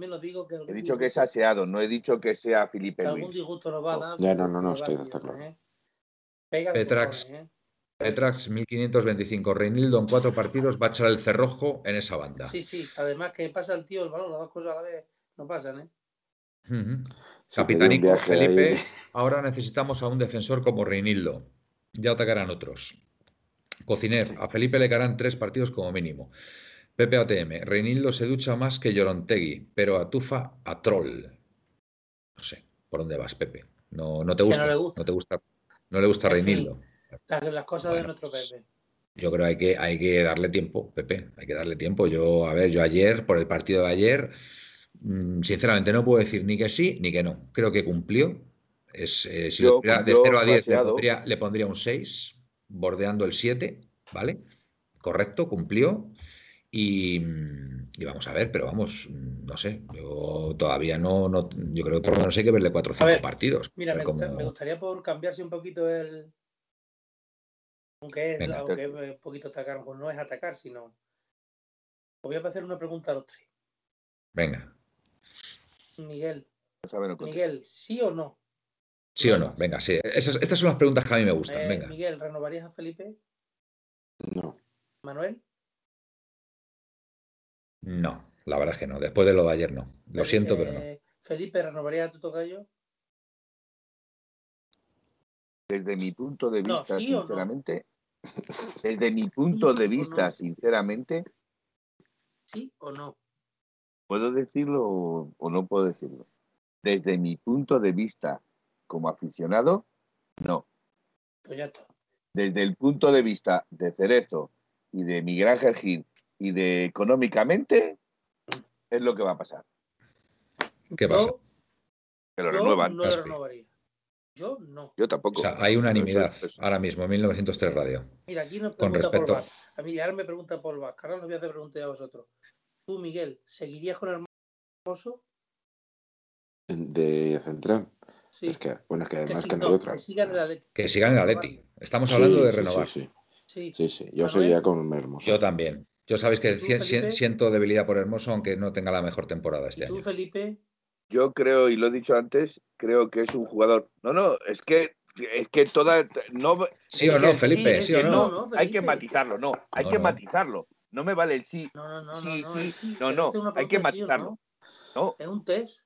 he dicho que es aseado, no he dicho que sea Felipe Luis. Algún disgusto nos va a dar. Ya, no, no, no, estoy, está claro. ¿eh? Petrax, ¿eh? Petrax 1525. Reinildo en cuatro partidos va a echar el cerrojo en esa banda. Sí, sí. Además que pasa el tío el balón, las dos cosas a la vez no pasan, ¿eh? Capitánico Felipe, ahora necesitamos a un defensor como Reinildo. Ya atacarán otros. Cociner, a Felipe le quedarán tres partidos como mínimo. Pepe ATM, Reinildo se ducha más que Llorontegui, pero atufa a troll. No sé, ¿por dónde vas, Pepe? No, no te gusta, no, te gusta, no le gusta Reinildo. Las, cosas de nuestro pues, Pepe. Yo creo que hay que, hay que darle tiempo, Pepe, hay que darle tiempo. Yo, a ver, yo ayer, por el partido de ayer, mm, sinceramente no puedo decir ni que sí ni que no. Creo que cumplió. Es, eh, si de 0 a 10 le pondría, un 6, bordeando el 7, ¿vale? Correcto, cumplió. Y, vamos a ver, pero vamos, no sé, yo todavía no, no yo creo que por lo menos hay que verle 4 o 5 partidos. Mira, me, me, gustaría por cambiarse un poquito el, aunque es, aunque es un poquito atacar, pues no es atacar, sino. Os voy a hacer una pregunta a los tres. Venga. Miguel. Miguel, ¿sí o no? Sí o no, venga, sí. estas son las preguntas que a mí me gustan. Eh, venga. Miguel, ¿renovarías a Felipe? No. ¿Manuel? No, la verdad es que no. Después de lo de ayer no. Lo siento, pero no. Felipe, ¿renovarías a tu tocayo? Desde mi punto de vista, sinceramente, desde mi punto de vista, sinceramente. ¿Sí o no? ¿Puedo decirlo o no puedo decirlo? Desde mi punto de vista como aficionado, no. Pues ya está. Desde el punto de vista de Cerezo y de Miguel Ángel Gil y de económicamente, es lo que va a pasar. ¿Qué pasa? Que lo renuevan. No lo renovaría. Yo no. Yo tampoco. O sea, hay unanimidad ahora mismo, en 1903 Radio. Mira, aquí nos pregunta con respecto... A mí ahora me pregunta Paul Vázquez. Ahora nos voy a hacer preguntar a vosotros. Tú, Miguel, ¿seguirías con Hermoso? De central. Sí. Es que, bueno, es que además que, no, hay otra. Que sigan el Atleti. Que sigan el Atleti. Estamos hablando de renovar. Sí, sí. sí. sí Yo seguía con Hermoso. Yo también. Yo sabéis que siento debilidad por Hermoso, aunque no tenga la mejor temporada este tú, año. Felipe? Yo creo, y lo he dicho antes, creo que es un jugador. No, no, es que es que toda no sí o no Felipe sí, o no, hay que matizarlo no hay que matizarlo no me vale el sí no no no sí, no, sí, no, no, hay que matizarlo no. es un test.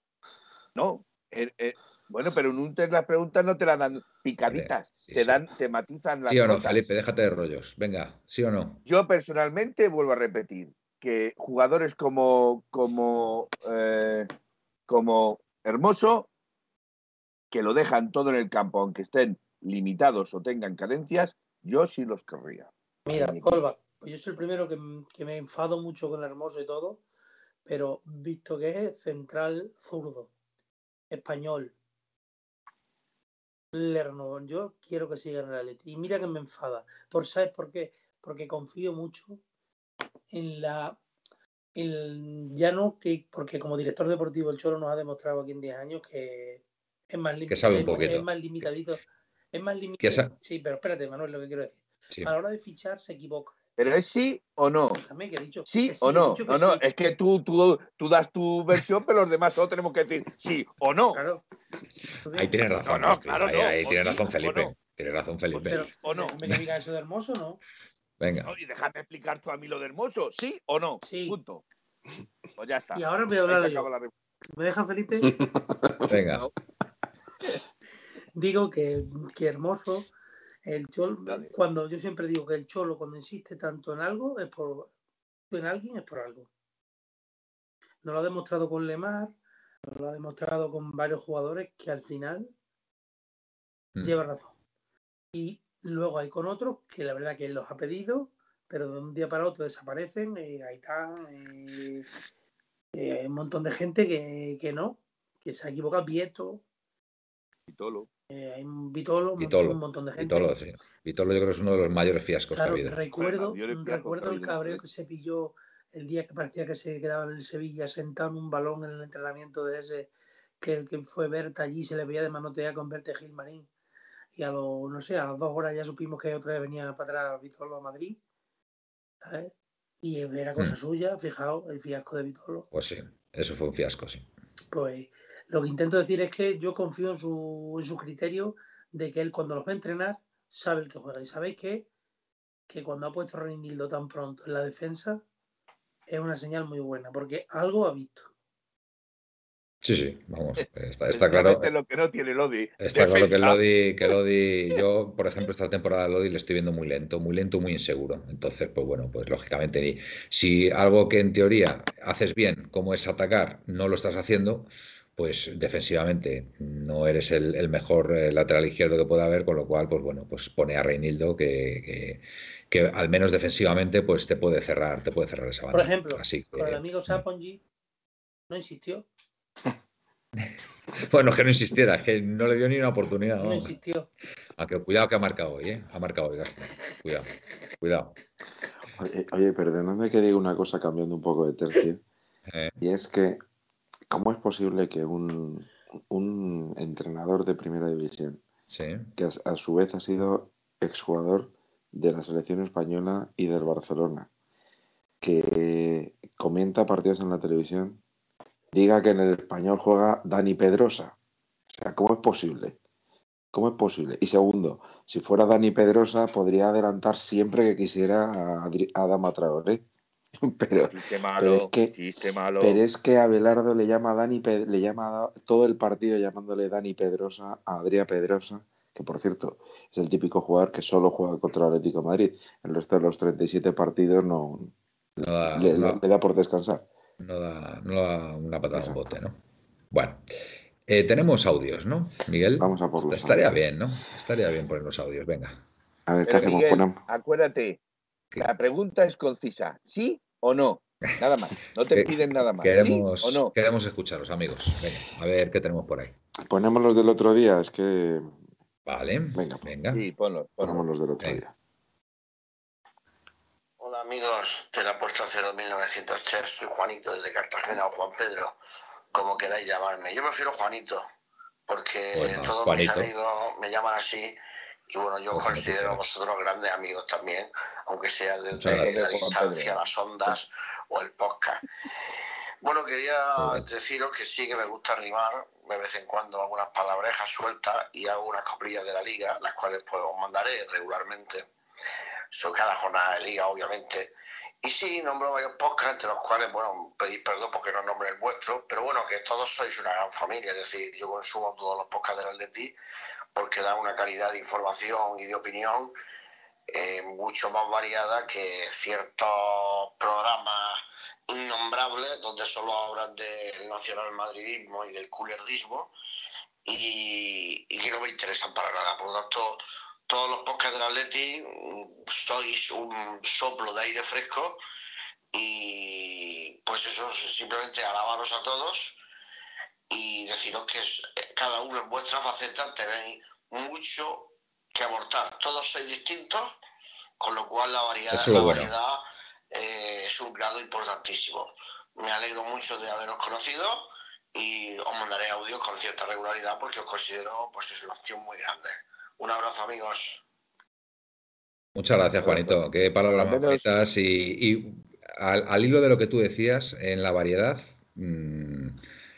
No eh, eh, bueno pero en un test las preguntas no te las dan picaditas te dan te matizan las sí o no Felipe déjate de rollos venga sí o no. Yo personalmente vuelvo a repetir que jugadores como como eh, como Hermoso que lo dejan todo en el campo, aunque estén limitados o tengan carencias, yo sí los querría. Mira, Colba, pues yo soy el primero que, me enfado mucho con el hermoso y todo, pero visto que es central zurdo, español, Lerno, yo quiero que siga en el Atleti. Y mira que me enfada. Por, ¿Sabes por qué? Porque confío mucho en la. Ya no que. Porque como director deportivo, el Cholo nos ha demostrado aquí en 10 años que es más, que sabe un poquito. Es más limitadito. Es más limitado. Sí, pero espérate, Manuel, lo que quiero decir. A la hora de fichar se equivoca. ¿Pero es sí o no? También que he dicho. ¿Sí, o no? No, no, es que tú, tú, tú das tu versión, pero los demás solo tenemos que decir sí o no. Claro. Ahí tienes razón, no, claro, ahí, ahí tiene razón Felipe. Tiene razón Felipe. Pero, ¿O no? ¿Me digas eso de hermoso no? Venga. y déjame explicar tú a mí lo de hermoso. ¿Sí o no? Sí. Punto. Pues ya está. Y ahora voy a hablar yo. ¿Me deja Felipe? Venga. Digo que, hermoso. El cholo, cuando yo siempre digo que el cholo cuando insiste tanto en algo es por en alguien es por algo. Nos lo ha demostrado con Lemar, nos lo ha demostrado con varios jugadores que al final mm. lleva razón. Y luego hay con otros que la verdad que él los ha pedido, pero de un día para otro desaparecen y ahí hay un montón de gente que, que no, que se ha equivocado. Vieto, Vitolo. Eh, hay un Vitolo, un montón de gente. Vitolo, sí. Vitolo yo creo que es uno de los mayores fiascos claro, que ha habido. Recuerdo, recuerdo el cabreo que se pilló el día que parecía que se quedaba en el Sevilla sentado en un balón en el entrenamiento de ese, que, que fue Berta allí, se le veía de manotear con Berta Gilmarín. Y a lo, no sé, a las dos horas ya supimos que otra vez venía para atrás Vitolo a Madrid. Y era cosa hmm. suya, fijaos, el fiasco de Vitolo. Pues sí, eso fue un fiasco, sí. Pues lo que intento decir es que yo confío en su, en su criterio de que él cuando los va a entrenar sabe el que juega. Y sabéis que, que cuando ha puesto a Reinildo tan pronto en la defensa es una señal muy buena, porque algo ha visto. Sí, sí, vamos, está, claro. lo que no tiene Lodi. Está claro que Lodi, que Lodi, yo, por ejemplo, esta temporada Lodi le estoy viendo muy lento, muy lento, muy inseguro. Entonces, pues bueno, pues lógicamente, si algo que en teoría haces bien, como es atacar, no lo estás haciendo, pues defensivamente no eres el, mejor eh, lateral izquierdo que pueda haber, con lo cual, pues bueno, pues pone a Reinildo que, que, al menos defensivamente pues te puede cerrar, te puede cerrar esa banda. Por ejemplo, con el amigo Sapongi no insistió. bueno, que no insistiera, que no le dio ni una oportunidad. No, insistió. Aunque cuidado que ha marcado hoy, ¿eh? Ha marcado hoy, Cuidado, cuidado. Oye, oye, perdonadme que diga una cosa cambiando un poco de tercio. Eh. Y es que ¿Cómo es posible que un, entrenador de primera división, que a, su vez ha sido exjugador de la selección española y del Barcelona, que comenta partidos en la televisión, diga que en el español juega Dani Pedrosa? O sea, ¿cómo es posible? ¿Cómo es posible? Y segundo, si fuera Dani Pedrosa, podría adelantar siempre que quisiera a, a Adama Traoré. pero, pero, es que, pero es que Abelardo le llama a Dani, le llama todo el partido llamándole Dani Pedrosa a Adrián Pedrosa, que por cierto es el típico jugador que solo juega contra el Atlético de Madrid. El resto de los 37 partidos no, le, da por descansar. No da, una patada en bote, ¿no? Bueno. Eh, tenemos audios, ¿no, Miguel? Vamos a por Estaría bien, ¿no? Estaría bien poner los audios, venga. A ver, ¿qué hacemos? Acuérdate, la pregunta es concisa, ¿sí o no? Nada más, no te piden nada más. Queremos, o no? queremos escucharos, amigos. Venga, a ver qué tenemos por ahí. Ponemos los del otro día, es que. Vale, venga, venga. Sí, ponlos, Ponemos los del otro día. Amigos de la Puesta Cero 1903, soy Juanito desde Cartagena o Juan Pedro, como queráis llamarme. Yo prefiero Juanito, porque todos mis amigos me llaman así Y bueno, yo considero a vosotros grandes amigos también, aunque sea desde la distancia, las ondas o el podcast. Bueno, quería deciros que sí que me gusta rimar de vez en cuando algunas palabrejas sueltas y hago unas coprillas de la liga, las cuales pues os mandaré regularmente. Son cada jornada de liga, obviamente. Y sí, nombro varios podcasts, entre los cuales, bueno, pedís perdón porque no nombre el vuestro, pero bueno, que todos sois una gran familia, es decir, yo consumo todos los podcasts del Atleti porque dan una calidad de información y de opinión eh, mucho más variada que ciertos programas innombrables donde solo hablan del nacional madridismo y del culerdismo y, y que no me interesan para nada. Por lo tanto, todos los podcasts del Atleti sois un soplo de aire fresco y pues eso, simplemente alabaros a todos y deciros que cada uno en vuestra faceta tenéis mucho que abortar. Todos sois distintos, con lo cual la variedad, la variedad eh, es un grado importantísimo. Me alegro mucho de haberos conocido y os mandaré audios con cierta regularidad porque os considero pues es una opción muy grande. Un abrazo, amigos. Muchas gracias, Juanito. Qué palabras más bonitas. Y, al, hilo de lo que tú decías, en la variedad, mm,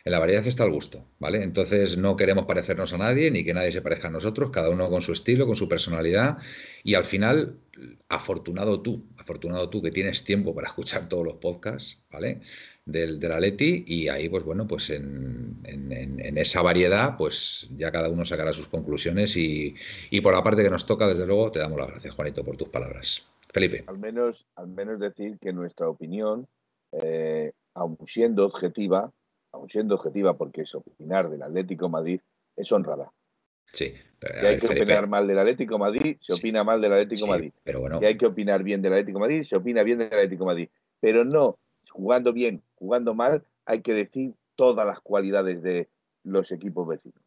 en la variedad está el gusto, ¿vale? Entonces no queremos parecernos a nadie ni que nadie se parezca a nosotros, cada uno con su estilo, con su personalidad. Y al final, afortunado tú, afortunado tú que tienes tiempo para escuchar todos los podcasts, ¿vale? del, la Atleti y ahí, pues bueno, pues en, esa variedad, pues ya cada uno sacará sus conclusiones y, por la parte que nos toca, desde luego, te damos las gracias, Juanito, por tus palabras. Felipe. Al menos, al menos decir que nuestra opinión, eh, siendo objetiva, aun siendo objetiva porque es opinar del Atlético Madrid, es honrada. Sí. Pero, hay que opinar mal del Atlético Madrid, se opina mal del Atlético Madrid. Pero bueno. Y hay que opinar bien del Atlético Madrid, se opina bien del Atlético Madrid. Pero no jugando bien, jugando mal, hay que decir todas las cualidades de los equipos vecinos.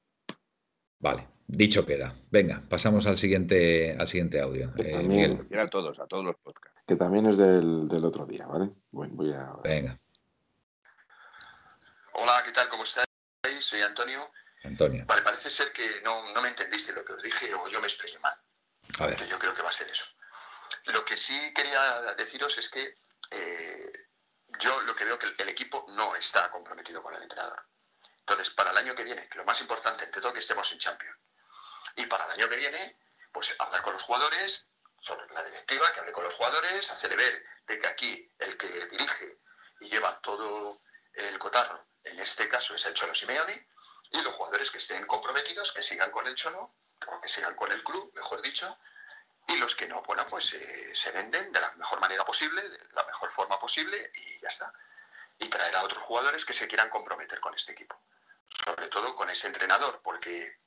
Vale, dicho queda. Venga, pasamos al siguiente, al siguiente audio. Eh, Miguel. A todos, a todos los podcasts. Que también es del, otro día, ¿vale? voy a... Venga. Hola, ¿qué tal? ¿Cómo estáis? Soy Antonio. Antonio. Vale, parece ser que no, me entendiste lo que os dije o yo me expresé mal. A ver. Yo creo que va a ser eso. Lo que sí quería deciros es que eh, yo lo que veo que el, equipo no está comprometido con el entrenador. Entonces, para el año que viene, que lo más importante entre todo que estemos en Champions. Y para el año que viene, pues hablar con los jugadores, sobre la directiva, que hable con los jugadores, hacerle ver de que aquí el que dirige y lleva todo el cotarro, en este caso es el Cholo Simeone, y los jugadores que estén comprometidos, que sigan con el Cholo, o que sigan con el club, mejor dicho, y los que no, bueno, pues eh, se venden de la mejor manera posible, de la mejor forma posible y ya está. Y traer a otros jugadores que se quieran comprometer con este equipo. Sobre todo con ese entrenador, porque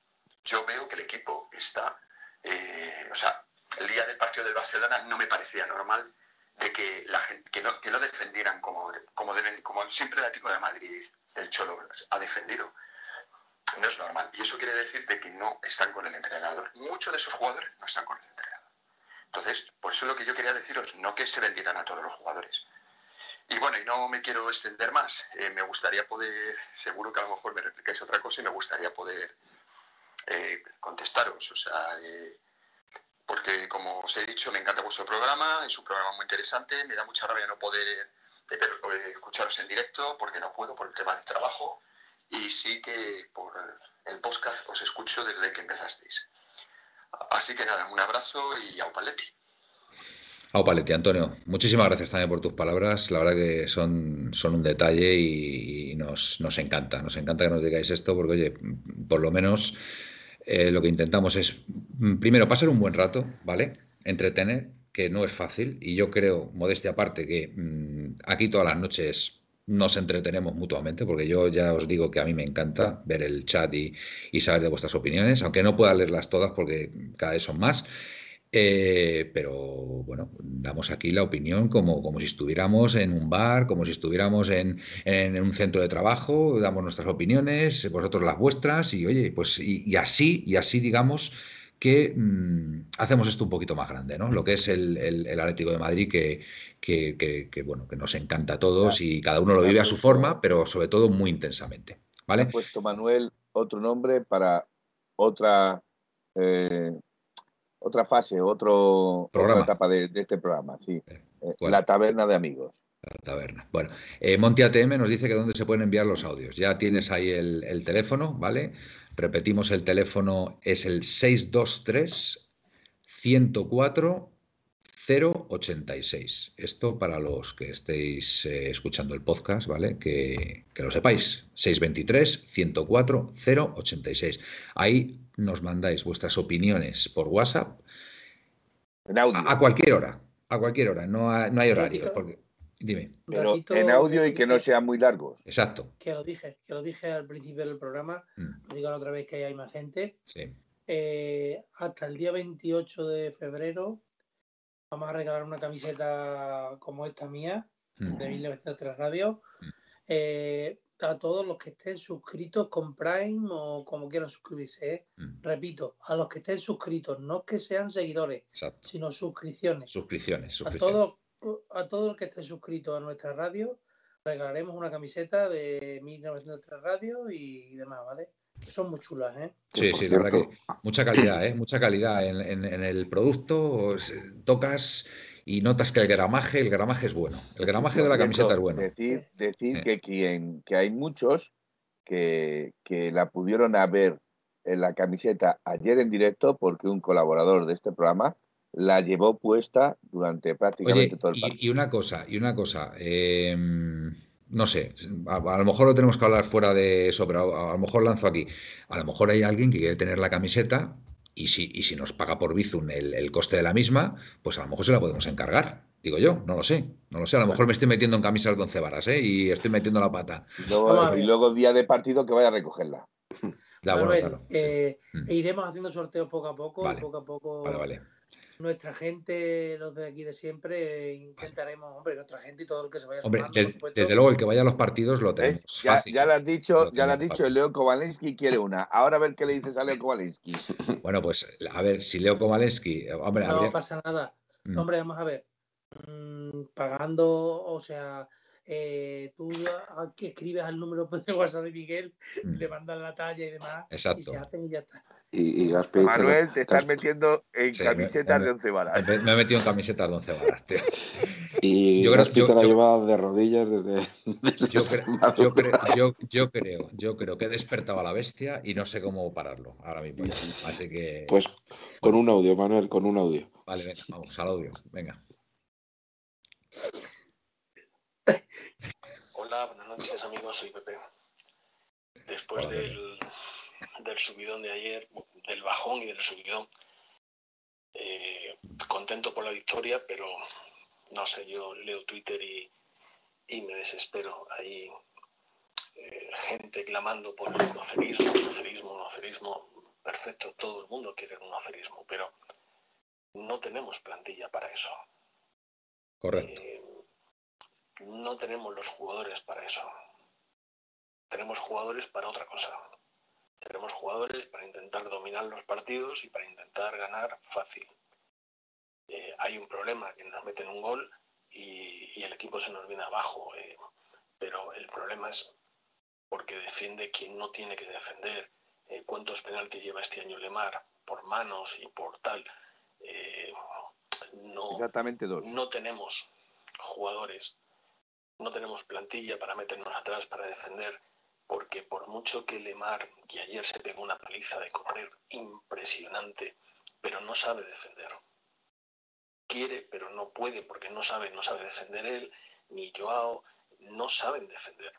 yo veo que el equipo está, eh, o sea, el día del partido del Barcelona no me parecía normal de que la gente, que no, que no defendieran como, como deben, como siempre el Atlético de Madrid, el Cholo, ha defendido. No es normal. Y eso quiere decir de que no están con el entrenador. Muchos de esos jugadores no están con el entrenador. Entonces, por eso lo que yo quería deciros, no que se vendieran a todos los jugadores. Y bueno, y no me quiero extender más. Eh, me gustaría poder, seguro que a lo mejor me replicáis otra cosa y me gustaría poder eh, contestaros. O sea, eh, porque como os he dicho, me encanta vuestro programa, es un programa muy interesante. Me da mucha rabia no poder escucharos en directo porque no puedo por el tema del trabajo. Y sí que por el podcast os escucho desde que empezasteis. Así que nada, un abrazo y a Upaletti. A Upaletti, Antonio. Muchísimas gracias también por tus palabras. La verdad que son, son un detalle y, nos, encanta. Nos encanta que nos digáis esto porque, oye, por lo menos eh, lo que intentamos es, mm, primero, pasar un buen rato, ¿vale? Entretener, que no es fácil. Y yo creo, modestia aparte, que mm, aquí todas las noches nos entretenemos mutuamente, porque yo ya os digo que a mí me encanta ver el chat y, saber de vuestras opiniones, aunque no pueda leerlas todas porque cada vez son más. Eh, pero bueno, damos aquí la opinión como, como si estuviéramos en un bar, como si estuviéramos en, un centro de trabajo, damos nuestras opiniones, vosotros las vuestras, y oye, pues y así, y así digamos que mm, hacemos esto un poquito más grande, ¿no? Lo que es el, el, Atlético de Madrid que, que, bueno, que nos encanta a todos y cada uno lo vive a su forma, pero sobre todo muy intensamente. ¿Vale? Ha puesto Manuel otro nombre para otra, eh, otra fase, otro, otra etapa de, este programa, sí. Eh, la taberna de amigos. La taberna. Bueno, eh, Monty ATM nos dice que dónde se pueden enviar los audios. Ya tienes ahí el, el teléfono, ¿vale? Repetimos, el teléfono es el 623 104 086. Esto para los que estéis eh, escuchando el podcast, ¿vale? Que, lo sepáis. 623-104-086. Ahí nos mandáis vuestras opiniones por WhatsApp. A, cualquier hora. A cualquier hora. No, no hay horario. Dime. Pero en audio y que no sea muy largo. Exacto. Que lo dije, que lo dije al principio del programa. Mm. Digo otra vez que hay más gente. Sí. Eh, hasta el día 28 de febrero vamos a regalar una camiseta como esta mía, de 1903 Radio, eh, a todos los que estén suscritos con Prime o como quieran suscribirse. ¿eh? Repito, a los que estén suscritos, no que sean seguidores, sino suscripciones. Suscripciones, A todos, a todos los que estén suscritos a nuestra radio, regalaremos una camiseta de 1903 Radio y demás, ¿vale? que son muy chulas, ¿eh? Sí, sí, la verdad que mucha calidad, ¿eh? Mucha calidad en, el producto. Tocas y notas que el gramaje, el gramaje es bueno. El gramaje de la camiseta es bueno. Decir, decir que, quien, que hay muchos que, la pudieron haber en la camiseta ayer en directo porque un colaborador de este programa la llevó puesta durante prácticamente todo el partido. Y, una cosa, y una cosa. Eh, no sé, a, lo mejor lo tenemos que hablar fuera de eso, pero a, lo mejor lanzo aquí. A lo mejor hay alguien que quiere tener la camiseta y si, y si nos paga por Bizum el, coste de la misma, pues a lo mejor se la podemos encargar. Digo yo, no lo sé, no lo sé. A lo mejor me estoy metiendo en camisas de once varas, ¿eh? Y estoy metiendo la pata. y luego día de partido que vaya a recogerla. Eh, mm. Iremos haciendo sorteos poco a poco, poco a poco. Vale, vale nuestra gente, los de aquí de siempre, intentaremos, hombre, nuestra gente y todo el que se vaya hombre, desde luego el que vaya a los partidos lo tenemos. Ya, ya, lo has dicho, ya lo has dicho, Leo Kowalski quiere una. Ahora a ver qué le dices a Leo Kowalski. bueno, pues a ver, si Leo Kowalski, hombre, no pasa nada. Mm. Hombre, vamos a ver. Mm, pagando, o sea, eh, tú aquí escribes al número de WhatsApp de Miguel, mm. le mandas la talla y demás, Exacto. y se hacen y ya está. Y, Manuel, te estás metiendo en camisetas de once varas. Me, he metido en camisetas de once varas, tío. Y yo creo, yo, la lleva de rodillas desde. yo, yo, yo, creo, yo creo que he despertado a la bestia y no sé cómo pararlo ahora mismo. Así que. Pues con un audio, Manuel, con un audio. Vale, venga, vamos al audio. Venga. Hola, buenas noches, amigos. Soy Pepe. Después del del subidón de ayer, del bajón y del subidón. Eh, contento por la victoria, pero no sé, yo leo Twitter y, me desespero. Hay eh, gente clamando por el nocerismo, nocerismo, nocerismo. Perfecto, todo el mundo quiere un nocerismo, pero no tenemos plantilla para eso. Correcto. Eh, no tenemos los jugadores para eso. Tenemos jugadores para otra cosa. Tenemos jugadores para intentar dominar los partidos y para intentar ganar fácil. Eh, hay un problema que nos meten un gol y, el equipo se nos viene abajo. Eh, pero el problema es porque defiende quien no tiene que defender. Eh, ¿Cuántos penaltis lleva este año Lemar por manos y por tal? no, Exactamente dos. No tenemos jugadores, no tenemos plantilla para meternos atrás para defender porque por mucho que Lemar, que ayer se pegó una paliza de correr impresionante, pero no sabe defender. Quiere, pero no puede, porque no sabe, no sabe defender él, ni Joao, no saben defender.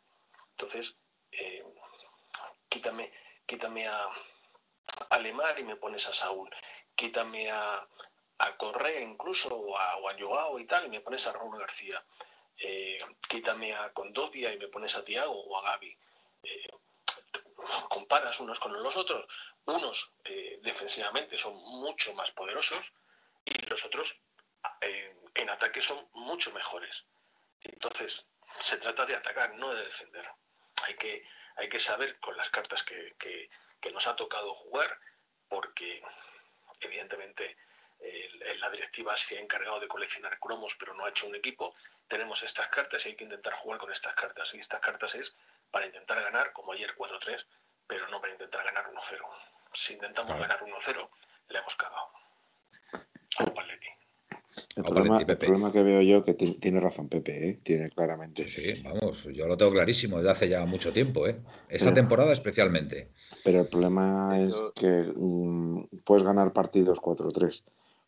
Entonces, eh, quítame, quítame a, Lemar y me pones a Saúl. Quítame a, a Correa incluso, o a, Joao y tal, y me pones a Raúl García. Eh, quítame a Condovia y me pones a Tiago o a Gaby comparas unos con los otros, unos defensivamente son mucho más poderosos y los otros eh, en ataque son mucho mejores. Entonces, se trata de atacar, no de defender. Hay que, hay que saber con las cartas que, nos ha tocado jugar, porque evidentemente la directiva se ha encargado de coleccionar cromos, pero no ha hecho un equipo. Tenemos estas cartas y hay que intentar jugar con estas cartas. Y estas cartas es para intentar ganar, como ayer 4-3, pero no para intentar ganar 1-0. Si intentamos ganar 1-0, le hemos cagado. El, problema, que veo yo que tiene razón Pepe, ¿eh? tiene claramente. Sí, vamos, yo lo tengo clarísimo desde hace ya mucho tiempo, ¿eh? esta temporada especialmente. Pero el problema es que mm, puedes ganar partidos 4-3,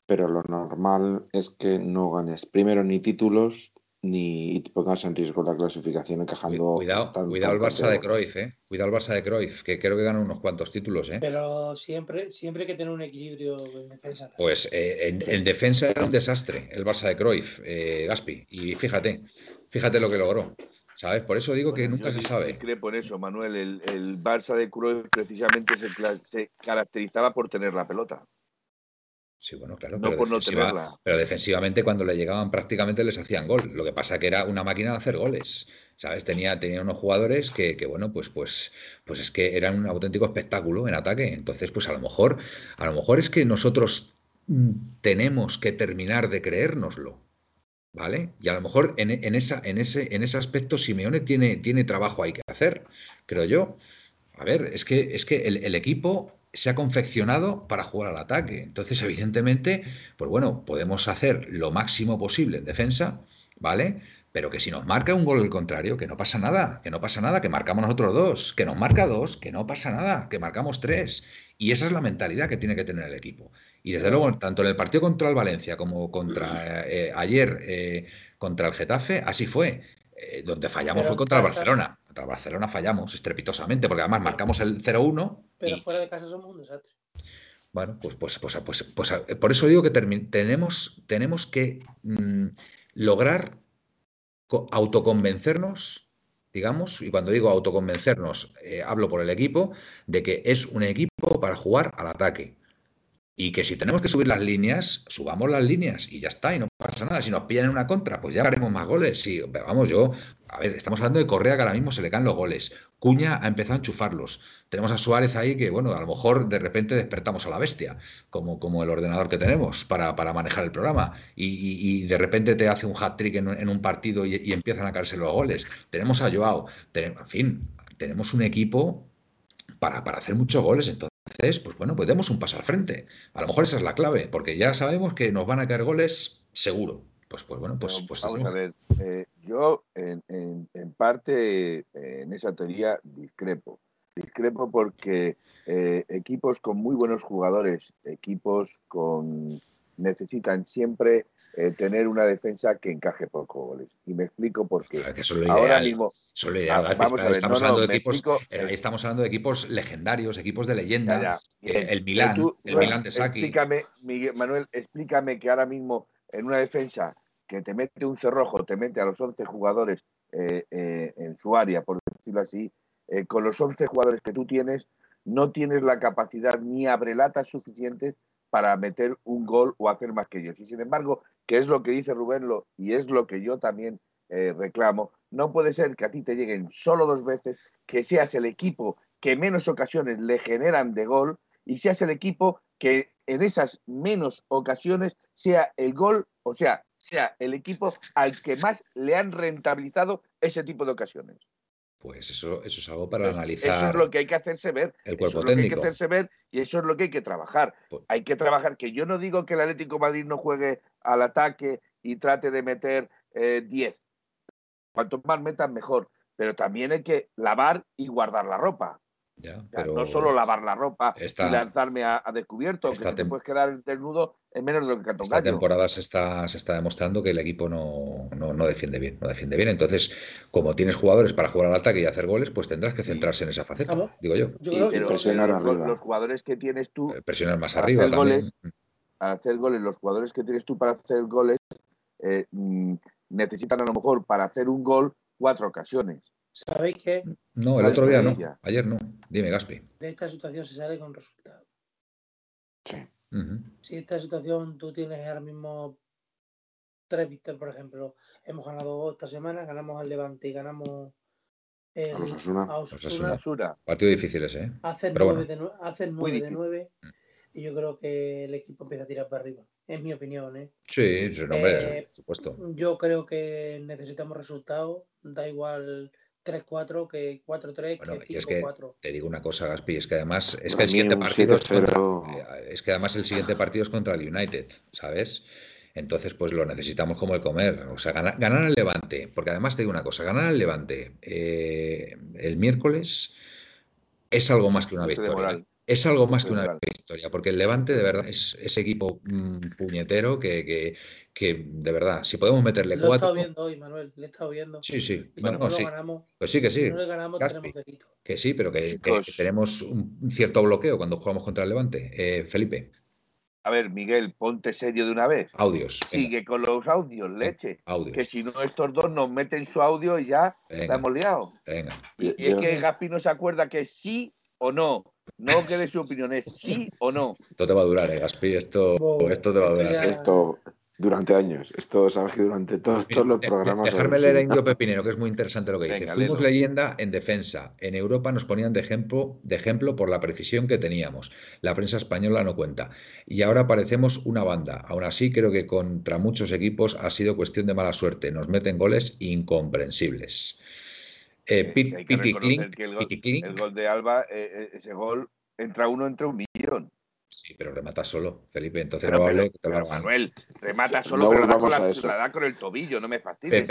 pero lo normal es que no ganes primero ni títulos ni te pongas en riesgo la clasificación encajando. Cuidado, cuidado el Barça de Cruyff, ¿eh? Cuidado el Barça de Cruyff, que creo que gana unos cuantos títulos, ¿eh? Pero siempre, siempre hay que tener un equilibrio en defensa. Pues eh, en, defensa era un desastre el Barça de Cruyff, eh, Gaspi. Y fíjate, fíjate lo que logró. ¿Sabes? Por eso digo que nunca se sabe. Creo por eso, Manuel. El, el Barça de Cruyff precisamente se caracterizaba por tener la pelota. Sí, bueno, claro, pero, defensivamente cuando le llegaban prácticamente les hacían gol. Lo que pasa que era una máquina de hacer goles. ¿Sabes? Tenía, tenía unos jugadores que, bueno, pues, pues, pues es que eran un auténtico espectáculo en ataque. Entonces, pues a lo mejor, a lo mejor es que nosotros mm, tenemos que terminar de creérnoslo. ¿Vale? Y a lo mejor en, esa, en, ese, en ese aspecto Simeone tiene, tiene trabajo ahí que hacer, creo yo. A ver, es que, es que el, el equipo se ha confeccionado para jugar al ataque. Entonces, evidentemente, pues bueno, podemos hacer lo máximo posible en defensa, ¿vale? Pero que si nos marca un gol el contrario, que no pasa nada, que no pasa nada, que marcamos nosotros dos, que nos marca dos, que no pasa nada, que marcamos tres. Y esa es la mentalidad que tiene que tener el equipo. Y desde luego, tanto en el partido contra el Valencia como contra eh, ayer eh, contra el Getafe, así fue. Eh, donde fallamos fue contra el Barcelona. Contra el Barcelona fallamos estrepitosamente, porque además marcamos el 0-1. Pero fuera de casa somos un desastre. Bueno, pues, pues, pues, pues, pues por eso digo que tenemos, tenemos que mm, lograr autoconvencernos, digamos, y cuando digo autoconvencernos, eh, hablo por el equipo, de que es un equipo para jugar al ataque. Y que si tenemos que subir las líneas, subamos las líneas y ya está, y no pasa nada. Si nos pillan en una contra, pues ya haremos más goles. Sí, vamos, yo, a ver, estamos hablando de Correa que ahora mismo se le caen los goles. Cuña ha empezado a enchufarlos. Tenemos a Suárez ahí que, bueno, a lo mejor de repente despertamos a la bestia, como, como el ordenador que tenemos para, para manejar el programa. Y, de repente te hace un hat-trick en, un partido y, empiezan a caerse los goles. Tenemos a Joao, tenemos, en fin, tenemos un equipo para, para hacer muchos goles. Entonces, pues bueno, pues demos un paso al frente. A lo mejor esa es la clave, porque ya sabemos que nos van a caer goles seguro. Pues, pues bueno, pues, pues vamos a ver. Eh, yo en, parte en esa teoría discrepo. Discrepo porque eh, equipos con muy buenos jugadores, equipos con necesitan siempre eh, tener una defensa que encaje pocos goles. Y me explico por qué. Ahora mismo. estamos, hablando de equipos, eh, estamos hablando de equipos legendarios, equipos de leyenda. el Milán, el Milán de Saki. Explícame, Miguel, Manuel, explícame que ahora mismo en una defensa que te mete un cerrojo, te mete a los 11 jugadores eh, en su área, por decirlo así, con los 11 jugadores que tú tienes, no tienes la capacidad ni abrelatas suficientes para meter un gol o hacer más que ellos. Y sin embargo, que es lo que dice Rubén lo, y es lo que yo también eh, reclamo, no puede ser que a ti te lleguen solo dos veces, que seas el equipo que menos ocasiones le generan de gol y seas el equipo que en esas menos ocasiones sea el gol, o sea, sea el equipo al que más le han rentabilizado ese tipo de ocasiones. Pues eso, eso es algo para analizar. Eso es lo que hay que hacerse ver. El cuerpo técnico. hay que hacerse ver y eso es lo que hay que trabajar. Pues hay que trabajar, que yo no digo que el Atlético Madrid no juegue al ataque y trate de meter 10. Eh, Cuanto más metan, mejor. Pero también hay que lavar y guardar la ropa. No solo lavar la ropa y lanzarme a, descubierto, que te puedes quedar desnudo en menos de lo que Esta temporada se está, se está demostrando que el equipo no, no, defiende bien, no defiende bien. Entonces, como tienes jugadores para jugar al ataque y hacer goles, pues tendrás que centrarse en esa faceta, digo yo. presionar los, jugadores que tienes tú. Eh, presionar más arriba también. Goles, para hacer goles, los jugadores que tienes tú para hacer goles eh, mm, necesitan a lo mejor para hacer un gol cuatro ocasiones. ¿Sabéis qué? No, el otro día no. Ayer no. Dime, Gaspi. De esta situación se sale con resultados. Sí. Si esta situación tú tienes ahora mismo tres victorias, por ejemplo, hemos ganado esta semana, ganamos al Levante y ganamos el, a Osasuna. Partido difícil ese, ¿eh? Hacen nueve, de, nueve de nueve mm. y yo creo que el equipo empieza a tirar para arriba. Es mi opinión, ¿eh? Sí, sí no, hombre, eh, por supuesto. Yo creo que necesitamos resultados, da igual 3-4 que 4-3 bueno, que 5-4. Te digo una cosa, Gaspi, es que además es que el siguiente partido es, contra, eh, es que además el siguiente partido es contra el United, ¿sabes? Entonces, pues lo necesitamos como el comer. O sea, ganar, ganar el Levante, porque además te digo una cosa, ganar el Levante eh, el miércoles es algo más que una victoria. Es algo más que una victoria, porque el Levante de verdad es ese equipo mm, puñetero que, que, de verdad, si podemos meterle lo cuatro. Lo he estado viendo hoy, Manuel, le he estado viendo. Sí, sí. Y no, sí. Ganamos, pues sí, que sí. Si no le ganamos, tenemos delito. Que sí, pero que, tenemos un cierto bloqueo cuando jugamos contra el Levante. Eh, Felipe. A ver, Miguel, ponte serio de una vez. Audios. Sigue con los audios, leche. Audios. Que si no, estos dos nos meten su audio y ya la hemos liado. Venga. Y, es que Gaspi no se acuerda que sí o no. No que de su opinión, es sí o no. Esto te va a durar, eh, Gaspi. Esto, esto te va a durar. Esto, durante años. Esto sabes que durante todos, los programas. Dejarme leer a Indio Pepinero, que es muy interesante lo que dice. Fuimos leyenda en defensa. En Europa nos ponían de ejemplo, de ejemplo por la precisión que teníamos. La prensa española no cuenta. Y ahora parecemos una banda. Aún así, creo que contra muchos equipos ha sido cuestión de mala suerte. Nos meten goles incomprensibles. Eh, el, gol, de Alba, eh, eh, ese gol entra uno entre un millón. Sí, pero remata solo, Felipe. Entonces no vale que te lo Manuel, remata solo, pero da con, la, la, da con el tobillo, no me fastidies.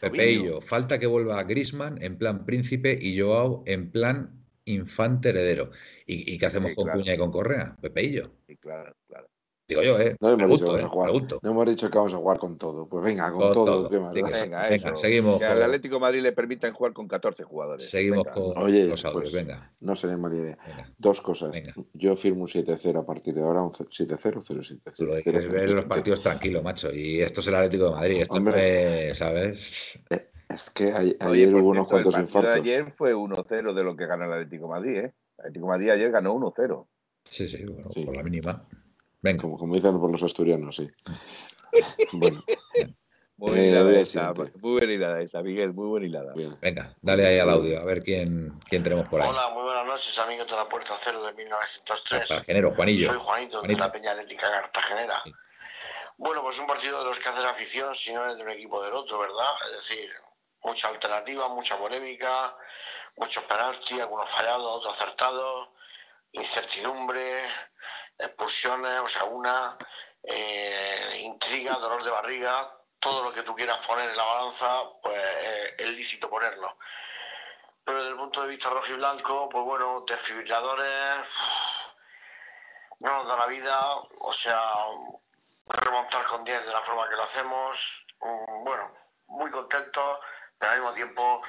Pepeillo, falta que vuelva Grisman en plan príncipe y Joao en plan infante heredero. ¿Y, qué hacemos con Cuña y con Correa? Pepeillo. Sí, claro, claro. Digo yo, ¿eh? No hemos, dicho, eh, no hemos dicho que vamos a jugar con todo. Pues venga, con todo. venga, seguimos. Que al Atlético Madrid le permitan jugar con 14 jugadores. Seguimos con Oye, los audios, pues, venga. No sería mala idea. Dos cosas. Yo firmo un 7-0 a partir de ahora, 7-0 0-7-0. Tú lo que ver los partidos tranquilo, macho. Y esto es el Atlético de Madrid. Esto Hombre, ¿sabes? Eh, es que ayer hubo unos cuantos infartos. ayer fue 1-0 de lo que gana el Atlético de Madrid, ¿eh? El Atlético de Madrid ayer ganó 1-0. Sí, sí, bueno, por la mínima. Como, como dicen por los asturianos, sí. bueno. Muy, eh, esa, muy buena hilada esa, Miguel, muy buena hilada. Venga, dale ahí al audio, a ver quién, quién tenemos por ahí. Hola, muy buenas noches, amigos de la Puerta Cero de 1903. Cartagenero, Juanillo. Soy Juanito, de la Peña Atlética Cartagenera. Bueno, pues un partido de los que hace la afición, si no es de un equipo del otro, ¿verdad? Es decir, mucha alternativa, mucha polémica, muchos penaltis, algunos fallados, otros acertados, incertidumbre, expulsiones, o sea, una eh, intriga, dolor de barriga, todo lo que tú quieras poner en la balanza, pues eh, es lícito ponerlo. Pero desde el punto de vista rojo y blanco, pues bueno, desfibriladores, no nos da la vida, o sea, remontar con 10 de la forma que lo hacemos, mm, bueno, muy contentos, pero al mismo tiempo,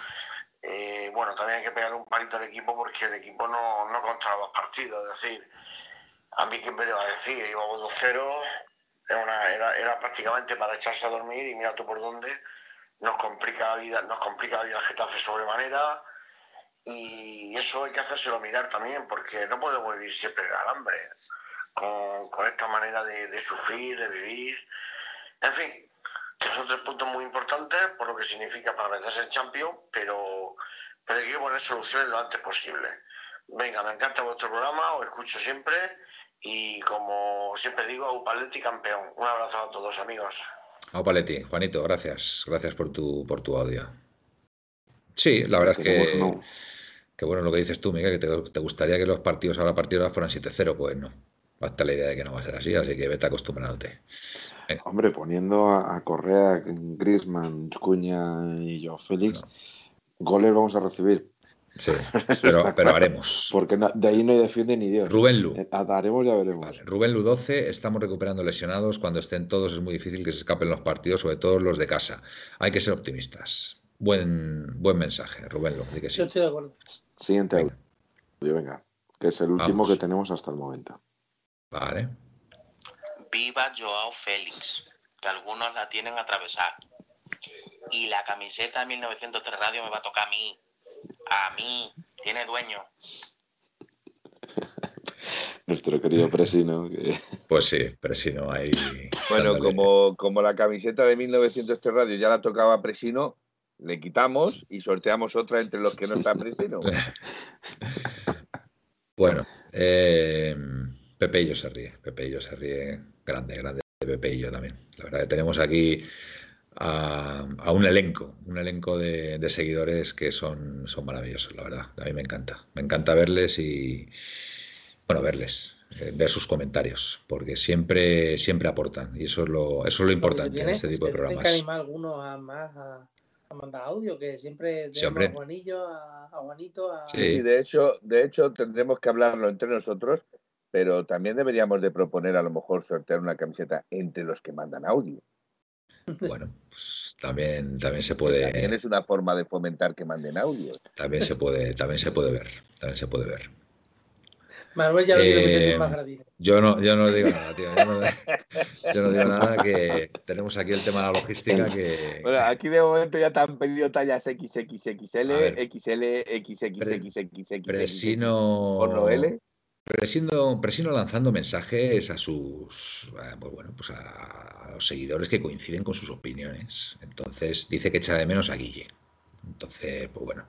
eh, bueno, también hay que pegar un palito al equipo porque el equipo no, no controla los partidos, es decir, a mí, ¿quién me iba a decir? Íbamos 2-0, era, era, prácticamente para echarse a dormir y mira tú por dónde nos complica la vida, nos complica la vida el Getafe sobremanera y eso hay que hacérselo mirar también porque no podemos vivir siempre en hambre con, con esta manera de, sufrir, de vivir. En fin, son tres puntos muy importantes por lo que significa para meterse en Champions, pero, pero hay que poner soluciones lo antes posible. Venga, me encanta vuestro programa, os escucho siempre y como siempre digo, Aupaletti campeón. Un abrazo a todos, amigos. Aupaletti, Juanito, gracias. Gracias por tu, por tu audio. Sí, la verdad es que, que bueno lo que dices tú, Miguel, que te, gustaría que los partidos ahora a partir de ahora fueran 7-0, pues no. Basta la idea de que no va a ser así, así que vete acostumbrándote. Hombre, poniendo a, Correa, Grisman, Cuña y yo, Félix, goles vamos a recibir, Sí, pero, pero haremos. Porque de ahí no defiende ni Dios. Rubén Lu. Eh, haremos ya veremos. Rubén Lu 12, estamos recuperando lesionados. Cuando estén todos es muy difícil que se escapen los partidos, sobre todo los de casa. Hay que ser optimistas. Buen, buen mensaje, Rubén Lu. que sí. Yo estoy de acuerdo. Siguiente venga. venga. Que es el último que tenemos hasta el momento. Vale. Viva Joao Félix, que algunos la tienen a atravesar. Y la camiseta de 1903 Radio me va a tocar a mí a mí, tiene dueño. Nuestro querido Presino. Pues sí, Presino ahí. Bueno, como, como la camiseta de 1903 Radio ya la tocaba Presino, le quitamos y sorteamos otra entre los que no están Presino. bueno, eh, Pepeillo se ríe, Pepeillo se ríe, grande, grande Pepeillo también. La verdad que tenemos aquí a, un elenco, un elenco de, seguidores que son, son maravillosos, la verdad. A mí me encanta. Me encanta verles y, bueno, verles, eh, ver sus comentarios, porque siempre, siempre aportan y eso es lo, eso es lo importante en este tipo de programas. que animar a alguno a más a, mandar audio, que siempre tenemos a Juanillo, a, Juanito, a... Sí. de hecho, de hecho tendremos que hablarlo entre nosotros, pero también deberíamos de proponer a lo mejor sortear una camiseta entre los que mandan audio. Bueno, pues también, también se puede. También es una forma de fomentar que manden audio. También se puede, también se puede ver. También se puede ver. Manuel ya lo eh, más yo no, yo no digo nada, tío. Yo no, yo no, digo nada que tenemos aquí el tema de la logística que. Bueno, aquí de momento ya te han pedido tallas XXXL, XL, XXXXXL. Presino. Por lo L. Presino, Presino lanzando mensajes a sus eh, pues bueno, pues a, los seguidores que coinciden con sus opiniones. Entonces dice que echa de menos a Guille. Entonces, pues bueno,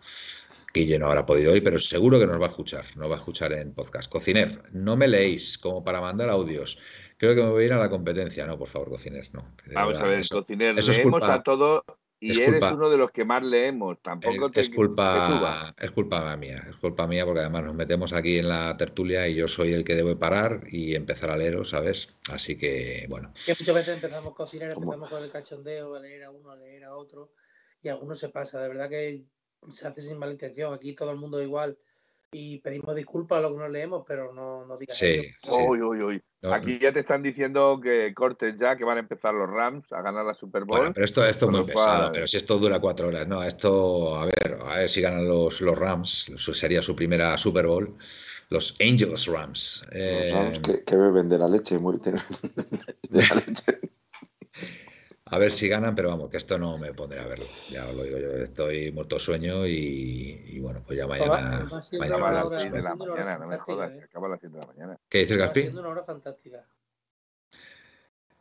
Guille no habrá podido hoy, pero seguro que nos va a escuchar, nos va a escuchar en podcast. Cociner, no me leéis como para mandar audios. Creo que me voy a ir a la competencia. No, por favor, Cociner, no. Vamos a ver, Cociner, leemos a todo y eres uno de los que más leemos. Tampoco es, culpa, es culpa mía, es culpa mía porque además nos metemos aquí en la tertulia y yo soy el que debo parar y empezar a leeros, ¿sabes? Así que, bueno. Que muchas veces empezamos a cocinar, empezamos con el cachondeo, a leer a uno, a leer a otro y alguno se pasa. De verdad que se hace sin mala intención. Aquí todo el mundo igual y pedimos disculpas a lo que no leemos, pero no, no digas sí, Uy, uy, uy. Aquí ya te están diciendo que cortes ya, que van a empezar los Rams a ganar la Super Bowl. pero esto, esto es muy pesado, pero si esto dura cuatro horas, no, esto, a ver, a ver si ganan los, los Rams, sería su primera Super Bowl. Los Angels Rams. Los Rams eh, que, beben de la leche, muy de la leche. A ver si ganan, pero vamos, que esto no me pondré a verlo. Ya os lo digo yo, estoy muerto sueño y, bueno, pues ya mañana. mañana a las 7 de la mañana, no me jodas, que acaba a las 7 de la mañana. ¿Qué dices, Gaspi? una hora fantástica.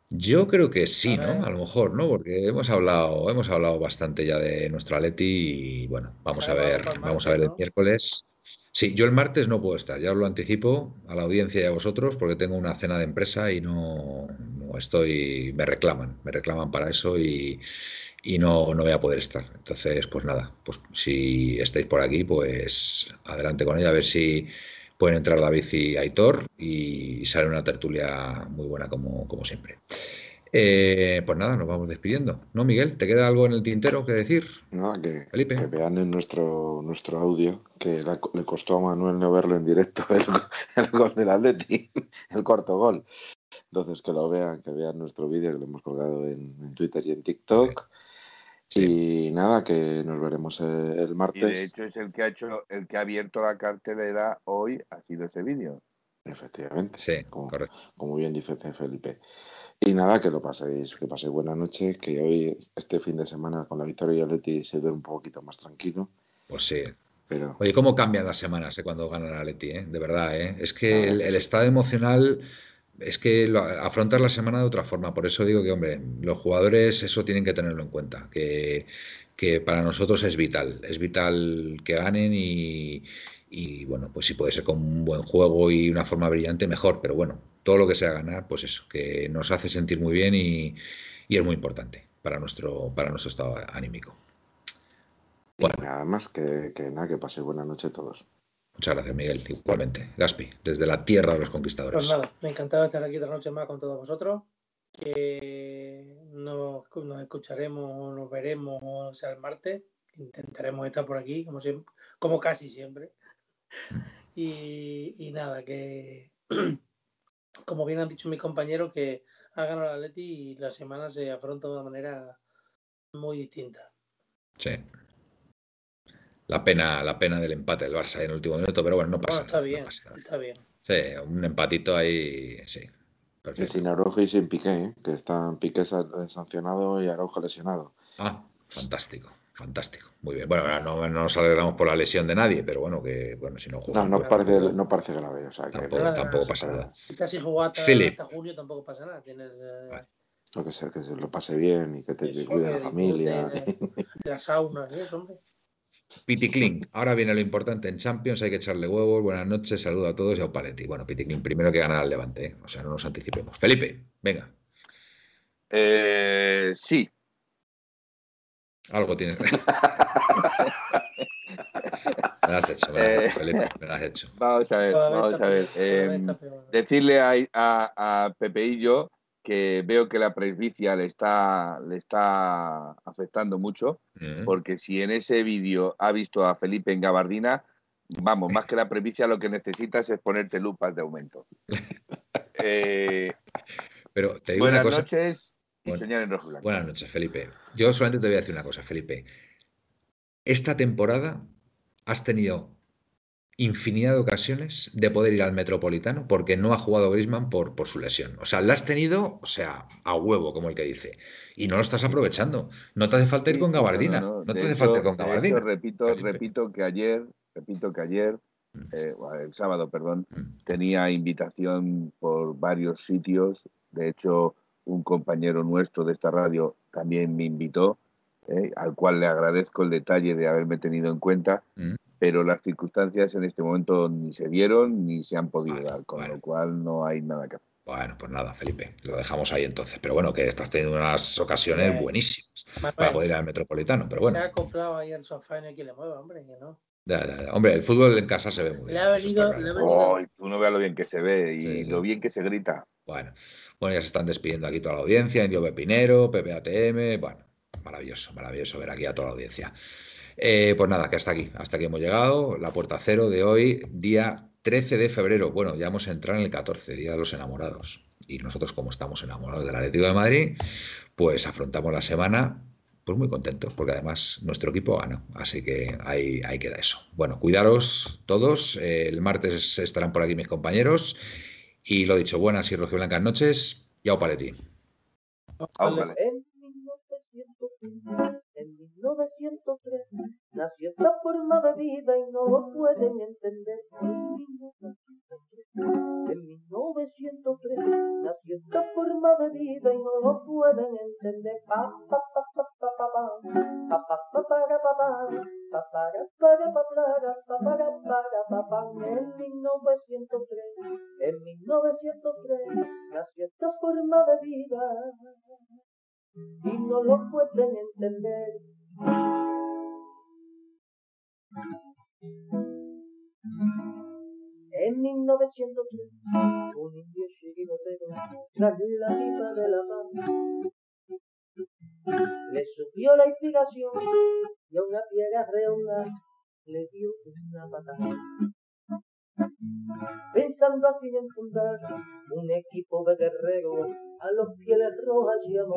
Yo creo que sí, ¿no? A lo mejor, ¿no? Porque hemos hablado, hemos hablado bastante ya de nuestro Atleti y bueno, vamos a ver, vamos a ver el miércoles. Sí, yo el martes no puedo estar, ya os lo anticipo a la audiencia y a vosotros porque tengo una cena de empresa y no, estoy, me reclaman, me reclaman para eso y, no, no voy a poder estar. Entonces, pues nada, pues si estáis por aquí, pues adelante con ella, a ver si pueden entrar David y Aitor y sale una tertulia muy buena como, como siempre. Eh, pues nada, nos vamos despidiendo. ¿No, Miguel? ¿Te queda algo en el tintero que decir? No, que, vean en nuestro, nuestro audio que le costó a Manuel no verlo en directo el, gol del Atleti, el cuarto gol. Entonces que lo vean, que vean nuestro vídeo que lo hemos colgado en, Twitter y en TikTok. Y nada, que nos veremos el, martes. Y de hecho es el que ha hecho, el que ha abierto la cartelera hoy, ha sido ese vídeo. Efectivamente. Sí, correcto. Como bien dice Felipe. Y nada, que lo paséis, que paséis buena noche, que hoy, este fin de semana, con la victoria de Atleti se duerme un poquito más tranquilo. Pues sí. Pero... Oye, ¿cómo cambian las semanas eh, cuando gana el Atleti? Eh? De verdad, ¿eh? Es que el, estado emocional es que lo, afrontas la semana de otra forma. Por eso digo que, hombre, los jugadores eso tienen que tenerlo en cuenta, que, que para nosotros es vital. Es vital que ganen y, y, bueno, pues si puede ser con un buen juego y una forma brillante, mejor. Pero bueno, todo lo que sea ganar, pues eso, que nos hace sentir muy bien y, es muy importante para nuestro, para nuestro estado anímico. Bueno. Nada más que, nada, que pase buena noche a todos. Muchas gracias, Miguel. Igualmente. Gaspi, desde la tierra de los conquistadores. Pues nada, me encantado estar aquí otra noche más con todos vosotros. Que nos, escucharemos, nos veremos sea el martes. Intentaremos estar por aquí, como siempre, como casi siempre. Mm. Y, y nada, que como bien han dicho mis compañeros, que ha ganado el Atleti y la semana se afronta de una manera muy distinta. Sí. La pena, la pena del empate del Barça en el último minuto, pero bueno, no pasa. está bien, está bien. Sí, un empatito ahí, sí. Perfecto. sin Araujo y sin Piqué, ¿eh? que están Piqué sancionado y Araujo lesionado. Ah, fantástico fantástico. Muy bien. Bueno, no, nos alegramos por la lesión de nadie, pero bueno, que bueno, si no juega. No, no, parece, no parece grave. O sea, tampoco, tampoco pasa nada. Casi jugó hasta, junio, tampoco pasa nada. Tienes. Eh... Lo que sea, que se lo pase bien y que te cuide la familia. De, las saunas, ¿eh, hombre? Piticlin, ahora viene lo importante en Champions, hay que echarle huevos. Buenas noches, saludo a todos y a Paletti. Bueno, Piticlin, primero que ganar al Levante, ¿eh? o sea, no nos anticipemos. Felipe, venga. Eh, sí, Algo tienes. me lo has hecho, me lo has hecho, Felipe, me lo has hecho. Vamos a ver, vamos a ver. Em, decirle a, a, a Pepeillo que veo que la presbicia le está, le está afectando mucho, mm. porque si en ese vídeo ha visto a Felipe en gabardina, vamos, más que la presbicia lo que necesitas es ponerte lupas de aumento. Eh, Pero te digo buenas noches y en rojo blanco. Buenas noches, Felipe. Yo solamente te voy a decir una cosa, Felipe. Esta temporada has tenido infinidad de ocasiones de poder ir al Metropolitano porque no ha jugado Grisman por, por su lesión. O sea, la has tenido, o sea, a huevo, como el que dice. Y no lo estás aprovechando. No te hace falta ir con gabardina. No, te hace falta ir con gabardina. repito, repito que ayer, repito que ayer, mm. eh, el sábado, perdón, mm. tenía invitación por varios sitios. De hecho, un compañero nuestro de esta radio también me invitó, eh, al cual le agradezco el detalle de haberme tenido en cuenta. Mm pero las circunstancias en este momento ni se dieron ni se han podido dar, con lo cual no hay nada que hacer. Bueno, pues nada, Felipe, lo dejamos ahí entonces. Pero bueno, que estás teniendo unas ocasiones buenísimas para poder ir al Metropolitano. Pero bueno. Se ha comprado ahí el sofá en el que le mueva, hombre, que no. Hombre, el fútbol en casa se ve muy bien. Le ha venido, tú no veas lo bien que se ve y lo bien que se grita. Bueno, bueno, ya se están despidiendo aquí toda la audiencia, Indio Pepinero, PPATM, bueno, maravilloso, maravilloso ver aquí a toda la audiencia. Eh, pues nada, que hasta aquí, hasta aquí hemos llegado. La puerta cero de hoy, día 13 de febrero. Bueno, ya vamos a entrar en el 14, Día de los Enamorados. Y nosotros, como estamos enamorados del Atlético de Madrid, pues afrontamos la semana pues muy contentos, porque además nuestro equipo ganó. Así que ahí, ahí queda eso. Bueno, cuidaros todos. el martes estarán por aquí mis compañeros. Y lo dicho, buenas y rojiblancas noches. Yao Paletti. En 1903 nació esta forma de vida y no lo pueden entender. En 1903 nació esta forma de vida y no lo pueden entender. Pa, pa, pa, pa, pa, pa, pa, pa, pa, pa, para, pa, pa, pa, para, para, pa, para, pa, para, para, pa, pa, en 1903, en 1903 nació esta forma de vida y no lo pueden entender. En 1903, un indio chirigotero tras la pipa de la mano le subió la inspiración y a una piedra redonda le dio una patada. Pensando así en fundar un equipo de guerreros a los pieles rojas llamó.